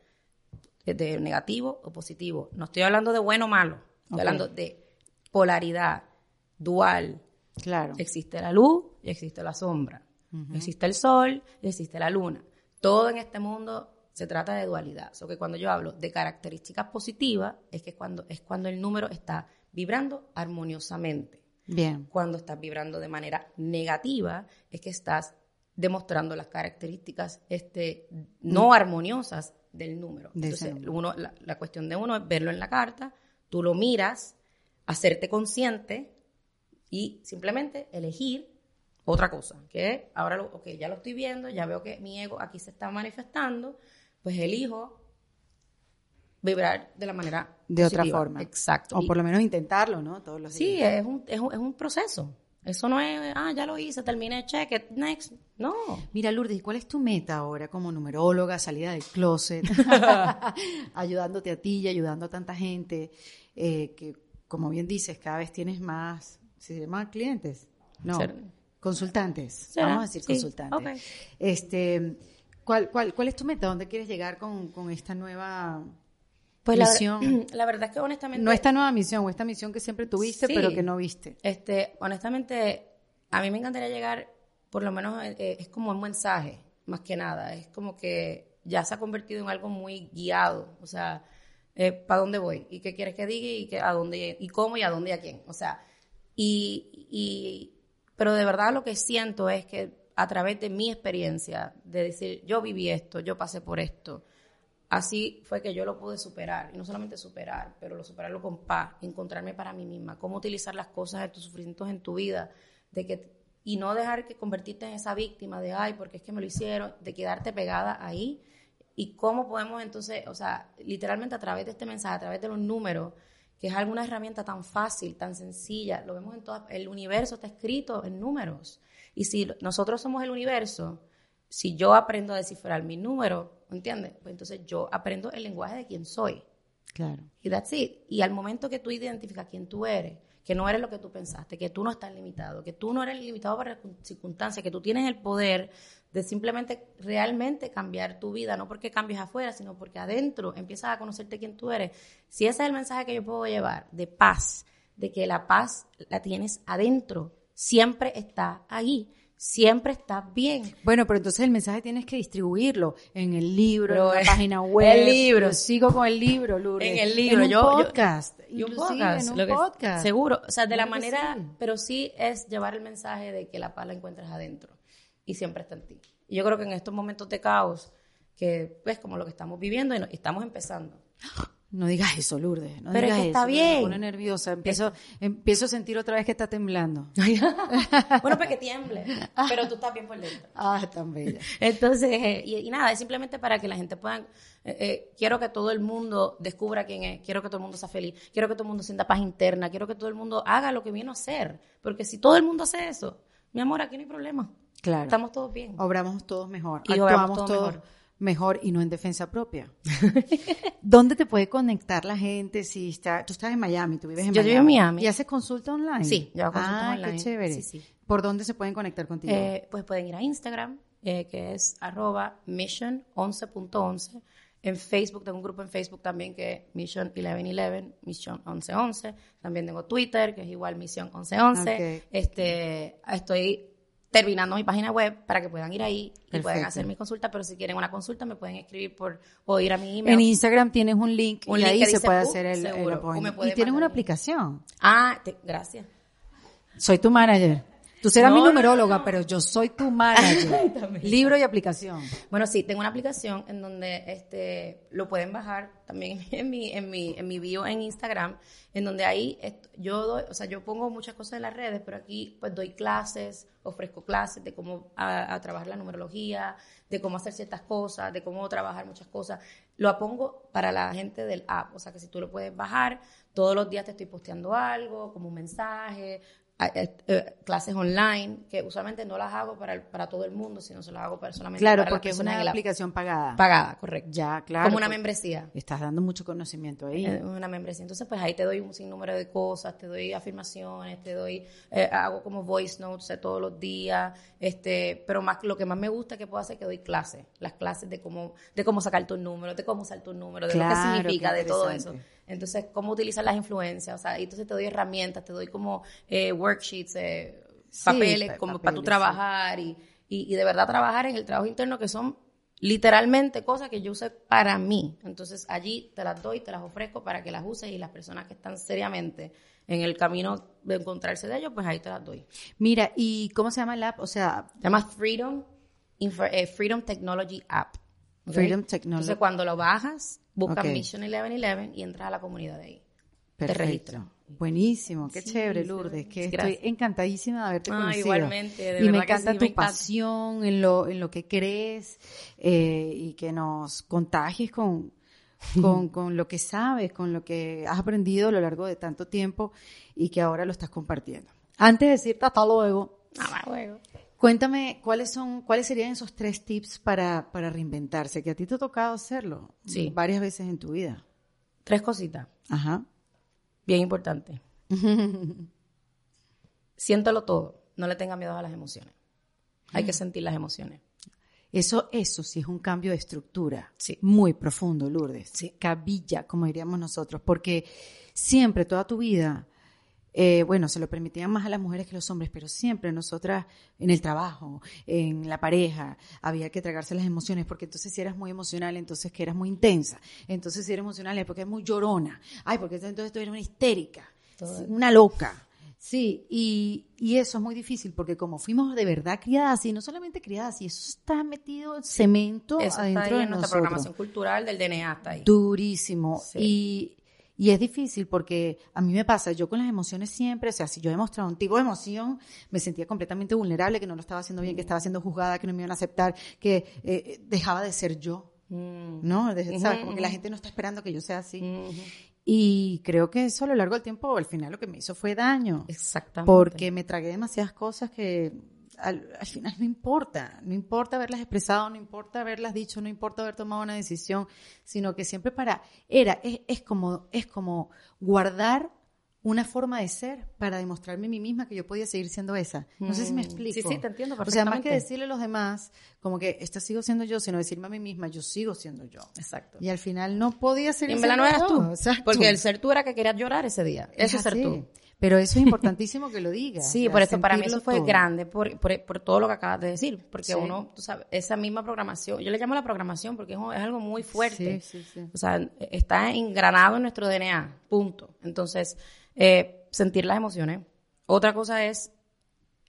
De negativo o positivo. No estoy hablando de bueno o malo. Estoy hablando de polaridad, dual. Claro. Existe la luz y existe la sombra. Existe el sol y existe la luna. Todo en este mundo se trata de dualidad. O que cuando yo hablo de características positivas, es que cuando, es cuando el número está vibrando armoniosamente. Bien. Cuando estás vibrando de manera negativa, es que estás demostrando las características este, no armoniosas del número. De Entonces, número. uno, la, la cuestión de uno es verlo en la carta, tú lo miras, hacerte consciente y simplemente elegir otra cosa, que ahora lo, ok, ya lo estoy viendo, ya veo que mi ego aquí se está manifestando, pues elijo vibrar de la manera De otra forma. Exacto. O Y- por lo menos intentarlo, ¿no? Todos los Sí, días. es un, es, un, es un proceso. Eso no es, ah, ya lo hice, terminé, check it, next. No. Mira, Lourdes, ¿y ¿cuál es tu meta ahora como numeróloga, salida del closet, ayudándote a ti y ayudando a tanta gente eh, que, como bien dices, cada vez tienes más, ¿se llaman clientes? No, consultantes. ¿Será? Vamos a decir Sí, consultantes. Este, ¿cuál, cuál, ¿Cuál es tu meta? ¿Dónde quieres llegar con, con esta nueva Pues la, misión? la verdad es que honestamente... no esta nueva misión, o esta misión que siempre tuviste, Sí. pero que no viste. Este, honestamente, a mí me encantaría llegar por lo menos eh, eh, es como un mensaje, más que nada. Es como que ya se ha convertido en algo muy guiado. O sea, eh, ¿para dónde voy? ¿Y qué quieres que diga? ¿Y, qué, a dónde, y cómo? ¿Y a dónde y a quién? O sea, y, y, pero de verdad lo que siento es que a través de mi experiencia, de decir, yo viví esto, yo pasé por esto, así fue que yo lo pude superar. Y no solamente superar, pero lo superarlo con paz, encontrarme para mí misma, cómo utilizar las cosas de tus sufrimientos en tu vida, de que, y no dejar que convertirte en esa víctima de, ay, porque es que me lo hicieron, de quedarte pegada ahí. Y cómo podemos entonces, o sea, literalmente a través de este mensaje, a través de los números, que es alguna herramienta tan fácil, tan sencilla, lo vemos en todo, el universo está escrito en números. Y si nosotros somos el universo, si yo aprendo a descifrar mi número, ¿entiendes? Pues entonces yo aprendo el lenguaje de quién soy. Claro. Y that's it. Y al momento que tú identificas quién tú eres, que no eres lo que tú pensaste, que tú no estás limitado, que tú no eres limitado por circunstancias, que tú tienes el poder de simplemente realmente cambiar tu vida, no porque cambies afuera, sino porque adentro empiezas a conocerte quién tú eres. Si ese es el mensaje que yo puedo llevar, de paz, de que la paz la tienes adentro, siempre está ahí siempre está bien. Bueno, pero entonces el mensaje tienes que distribuirlo en el libro, en la página web. El libro. sigo con el libro, Lourdes. En el libro. En un podcast. y un podcast. En un podcast. seguro. O sea, de la manera, pero sí es llevar el mensaje de que la paz la encuentras adentro y siempre está en ti. Y yo creo que en estos momentos de caos, que pues como lo que estamos viviendo y estamos empezando. No digas eso, Lourdes. No Pero digas es que está eso, bien. Me pone nerviosa. Empiezo, empiezo a sentir otra vez que está temblando. bueno, pues que tiemble. Pero tú estás bien por dentro. Ah, tan bella. Entonces, eh, y, nada, es simplemente para que la gente pueda. Eh, eh, quiero que todo el mundo descubra quién es. Quiero que todo el mundo sea feliz. Quiero que todo el mundo sienta paz interna. Quiero que todo el mundo haga lo que viene a hacer. Porque si todo el mundo hace eso, mi amor, aquí no hay problema. Claro. Estamos todos bien. Obramos todos mejor. Y Actuamos todo todos mejor. Mejor y no en defensa propia. ¿Dónde te puede conectar la gente si está, tú estás en Miami, tú vives en Yo Miami? vivo en Miami. ¿Y haces consulta online? Sí, yo hago consultas ah, online. qué chévere. Sí, sí. ¿Por dónde se pueden conectar contigo? Eh, pues pueden ir a Instagram, eh, que es arroba mission11.11. En Facebook, tengo un grupo en Facebook también que es Mission 1111, Mission 1111. También tengo Twitter, que es igual Mission 1111. Ok. Este, estoy terminando mi página web para que puedan ir ahí y puedan hacer mi consulta, pero si quieren una consulta me pueden escribir por o ir a mi email. en Instagram tienes un link Un y link ahí que se puede hacer el, el appointment. Y tienes una aplicación. Ah, te- gracias. Soy tu manager. Tú serás No, mi numeróloga, no, no. pero yo soy tu manager. Libro y aplicación. Bueno, sí, tengo una aplicación en donde este lo pueden bajar también en mi en mi en mi bio en Instagram, en donde ahí yo doy, o sea, yo pongo muchas cosas en las redes, pero aquí pues doy clases, ofrezco clases de cómo a, a trabajar la numerología, de cómo hacer ciertas cosas, de cómo trabajar muchas cosas. Lo pongo para la gente del app, o sea, que si tú lo puedes bajar, todos los días te estoy posteando algo, como un mensaje, clases online, que usualmente no las hago para, el- para todo el mundo, sino se las hago para solamente Claro, para las porque es una aplicación pagada. Pagada, correcto. Ya, claro. Como una membresía. Estás dando mucho conocimiento ahí. Eh, Una membresía. Entonces, pues ahí te doy un sinnúmero de cosas, te doy afirmaciones, te doy, eh, hago como voice notes todos los días, este, pero más lo que más me gusta que puedo hacer es que doy clases, las clases de cómo, de cómo sacar tus números, de cómo usar tus números, de lo Claro, que significa, de todo eso. Entonces, cómo utilizar las influencias, o sea, y entonces te doy herramientas, te doy como eh, worksheets, eh, Sí, papeles, pa- como para sí. trabajar y, y, y de verdad trabajar en el trabajo interno que son literalmente cosas que yo usé para mí. Entonces allí te las doy, te las ofrezco para que las uses y las personas que están seriamente en el camino de encontrarse de ellos, pues ahí te las doy. Mira, ¿y cómo se llama el app? O sea, Se llama Freedom, Info- eh, Freedom Technology App. Freedom Technology. Entonces cuando lo bajas, buscas Ok. Mission 1111 y entras a la comunidad de ahí. perfecto. registro. Buenísimo, qué Sí, chévere, Lourdes, que gracias. estoy encantadísima de haberte Ah, conocido. igualmente, de y me verdad que encanta sí, tu me encanta. pasión en lo, en lo que crees eh, y que nos contagies con, con, con lo que sabes, con lo que has aprendido a lo largo de tanto tiempo y que ahora lo estás compartiendo. Antes de decirte hasta luego, Ah, luego. Cuéntame cuáles son, cuáles serían esos tres tips para, para reinventarse, que a ti te ha tocado hacerlo Sí. varias veces en tu vida. Tres cositas, Ajá. bien importantes. Siéntelo todo, no le tenga miedo a las emociones. Hay que sentir las emociones. Eso, eso sí es un cambio de estructura. Sí. Muy profundo, Lourdes. Sí. Cabilla, como diríamos nosotros. Porque siempre, toda tu vida, eh, bueno, se lo permitían más a las mujeres que a los hombres, pero siempre nosotras en el trabajo, en la pareja, había que tragarse las emociones, porque entonces si eras muy emocional, entonces que eras muy intensa, entonces si eras emocional es porque eres muy llorona, ay, porque entonces tú eres una histérica, una loca. Sí, y, y, eso es muy difícil porque como fuimos de verdad criadas y no solamente criadas, y eso está metido en cemento eso adentro está ahí de en nuestra nosotros. programación cultural del DNA está ahí. Durísimo. Sí. Y, y es difícil porque a mí me pasa, yo con las emociones siempre, o sea, si yo he mostrado un tipo de emoción, me sentía completamente vulnerable, que no lo estaba haciendo bien, que estaba siendo juzgada, que no me iban a aceptar, que eh, dejaba de ser yo. Mm. ¿No? De- ¿sabes? Ujú, Como que la gente no está esperando que yo sea así. Y creo que eso a lo largo del tiempo, al final lo que me hizo fue daño. Exactamente. Porque me tragué demasiadas cosas que al, al final no importa. No importa haberlas expresado, no importa haberlas dicho, no importa haber tomado una decisión, sino que siempre para, era, es, es como, es como guardar una forma de ser para demostrarme a mí misma que yo podía seguir siendo esa. No sé si me Mm. explico. Sí, sí, te entiendo O sea, más que decirle a los demás, como que esta sigo siendo yo, sino decirme a mí misma, yo sigo siendo yo. Exacto. Y al final no podía ser Y en verdad no eras tú. Exacto. Porque el ser tú era que querías llorar ese día. Eso es ser así. tú. Pero eso es importantísimo que lo digas. Sí, por eso para mí eso fue todo. grande, por, por, por todo lo que acabas de decir. Porque Sí. uno, tú sabes, esa misma programación, yo le llamo la programación porque es, algo muy fuerte. Sí, sí, sí. O sea, está engranado en nuestro DNA, punto. Entonces, eh, sentir las emociones. Otra cosa es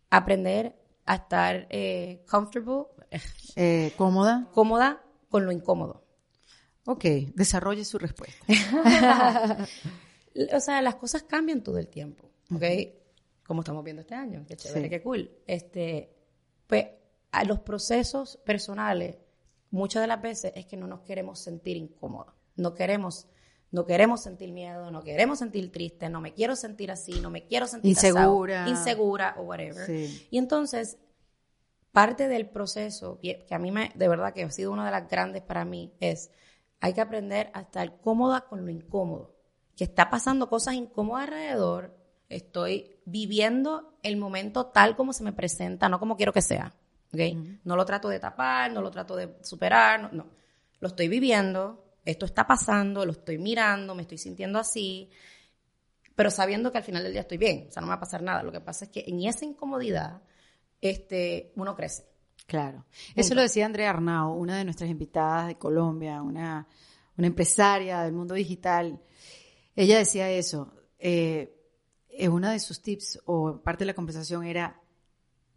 aprender a estar eh, comfortable, Eh, ¿Cómoda? cómoda con lo incómodo. Ok, desarrolle su respuesta. O sea, las cosas cambian todo el tiempo, ¿ok? Como estamos viendo este año, qué chévere, Sí. qué cool. Este, pues, a los procesos personales, muchas de las veces es que no nos queremos sentir incómodos. No queremos, no queremos sentir miedo, no queremos sentir triste, no me quiero sentir así, no me quiero sentir asado, Insegura. insegura o whatever. Sí. Y entonces, parte del proceso, que a mí me, de verdad que ha sido una de las grandes para mí, es hay que aprender a estar cómoda con lo incómodo. Que está pasando cosas incómodas alrededor, estoy viviendo el momento tal como se me presenta, no como quiero que sea. ¿ok? No lo trato de tapar, no lo trato de superar, no, no. Lo estoy viviendo, esto está pasando, lo estoy mirando, me estoy sintiendo así, pero sabiendo que al final del día estoy bien, o sea, no me va a pasar nada. Lo que pasa es que en esa incomodidad, este, uno crece. Claro. Eso lo decía Andrea Arnau, una de nuestras invitadas de Colombia, una, una empresaria del mundo digital. Ella decía eso. Eh, una de sus tips o parte de la conversación era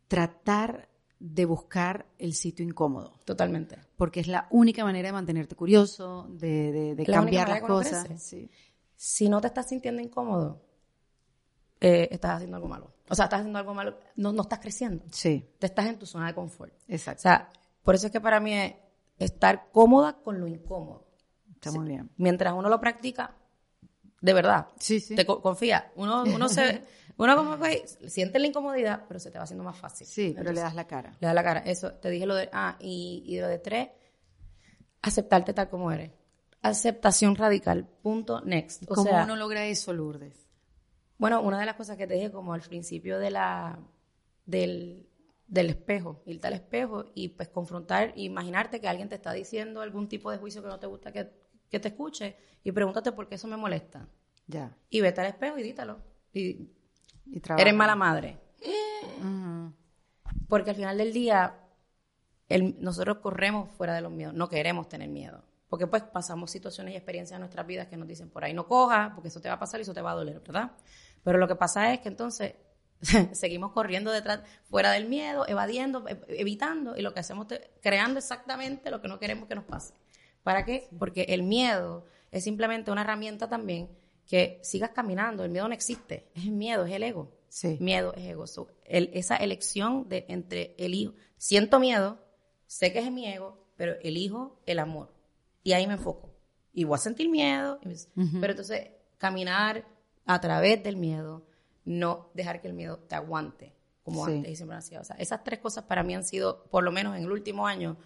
tratar de buscar el sitio incómodo, Totalmente. porque es la única manera de mantenerte curioso, de, de- de La cambiar las cosas. Sí. Si no te estás sintiendo incómodo, eh, estás haciendo algo malo. O sea, estás haciendo algo malo, no, no estás creciendo. sí, Te estás en tu zona de confort. O exacto. sea, por eso es que para mí es estar cómoda con lo incómodo. Está muy bien. Mientras uno lo practica, de verdad, Sí, sí. te co- confía. Uno, uno se, uno como que siente la incomodidad, pero se te va haciendo más fácil. Sí, pero le das la cara. Le da la cara. Eso, te dije lo de, ah, y, y lo de tres, aceptarte tal como eres. Aceptación radical. Punto next. O ¿Cómo sea, uno logra eso, Lourdes? bueno, una de las cosas que te dije como al principio de la, del, del espejo, irte al espejo y pues confrontar, imaginarte que alguien te está diciendo algún tipo de juicio que no te gusta que, que te escuche y pregúntate por qué eso me molesta. Ya. Y vete al espejo y dítalo. Y Y trabaja. eres mala madre. Porque al final del día, el- nosotros corremos fuera de los miedos, no queremos tener miedo. Porque pues pasamos situaciones y experiencias en nuestras vidas que nos dicen por ahí no cojas, porque eso te va a pasar y eso te va a doler, ¿verdad? Pero lo que pasa es que entonces seguimos corriendo detrás, fuera del miedo, evadiendo, evitando, y lo que hacemos es creando exactamente lo que no queremos que nos pase. ¿Para qué? Porque el miedo es simplemente una herramienta también que sigas caminando. El miedo no existe, es el miedo, es el ego. Sí. Miedo es ego. So, el- esa elección de entre el hijo, siento miedo, sé que es mi ego, pero elijo el amor. Y ahí me enfoco. Y voy a sentir miedo, pero entonces caminar a través del miedo, no dejar que el miedo te aguante, como Sí. antes y siempre hacía. O sea, esas tres cosas para mí han sido, por lo menos en el último año,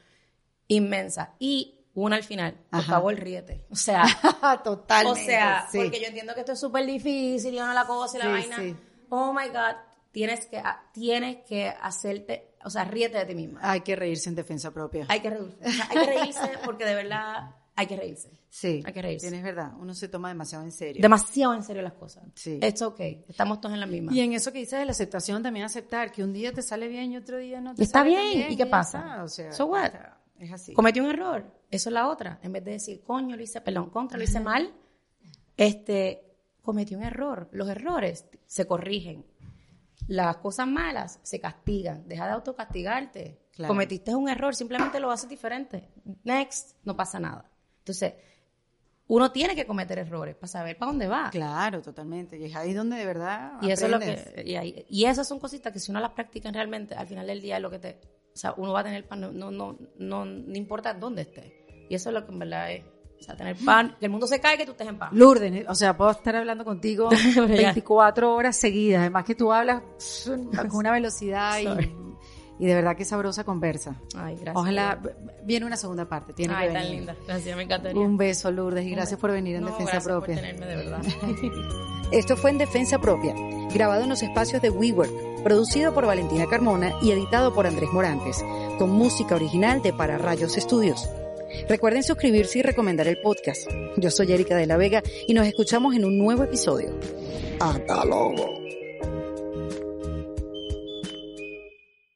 inmensas. Y una al final, por Ajá. favor, ríete. O sea, Totalmente. o sea, sí. porque yo entiendo que esto es súper difícil y uno la cosa y la Sí, vaina. sí. Oh my God, tienes que, ah, tienes que hacerte, o sea, ríete de ti misma. Hay que reírse en defensa propia. Hay que reírse. O sea, hay que reírse porque de verdad hay que reírse. Sí, Hay que reírse. tienes verdad. Uno se toma demasiado en serio. Demasiado en serio las cosas. Sí. It's okay. Estamos todos en la misma. Y en eso que dices de la aceptación, también aceptar que un día te sale bien y otro día no te Está sale bien, tan ¿y qué pasa? está, O sea, So what? está- es así. Cometí un error. Eso es la otra. En vez de decir, coño, lo hice, perdón, contra, lo hice mal, este, cometí un error. Los errores se corrigen. Las cosas malas se castigan. Deja de autocastigarte. Claro. Cometiste un error, simplemente lo haces diferente. Next, no pasa nada. Entonces, uno tiene que cometer errores para saber para dónde va. Claro, totalmente. Y es ahí donde de verdad Y eso es lo que y, ahí- y esas son cositas que si uno las practica realmente, al final del día es lo que te, o sea, uno va a tener pan, no, no, no, no, no importa dónde esté. Y eso es lo que en verdad es, o sea, tener pan, que el mundo se cae, que tú estés en paz. Lourdes, o sea, puedo estar hablando contigo Pero ya. 24 horas seguidas. Además que tú hablas con una velocidad y, y de verdad que sabrosa conversa. Ay, gracias. Ojalá viene una segunda parte. Tiene Ay, que tan venir. linda. Gracias, me encantaría. Un beso, Lourdes, y gracias por venir en No, Defensa gracias Propia. por tenerme, de verdad. Esto fue en Defensa Propia, grabado en los espacios de WeWork, producido por Valentina Carmona y editado por Andrés Morantes, con música original de Para Rayos Estudios. Recuerden suscribirse y recomendar el podcast. Yo soy Erika de la Vega y nos escuchamos en un nuevo episodio. Hasta luego.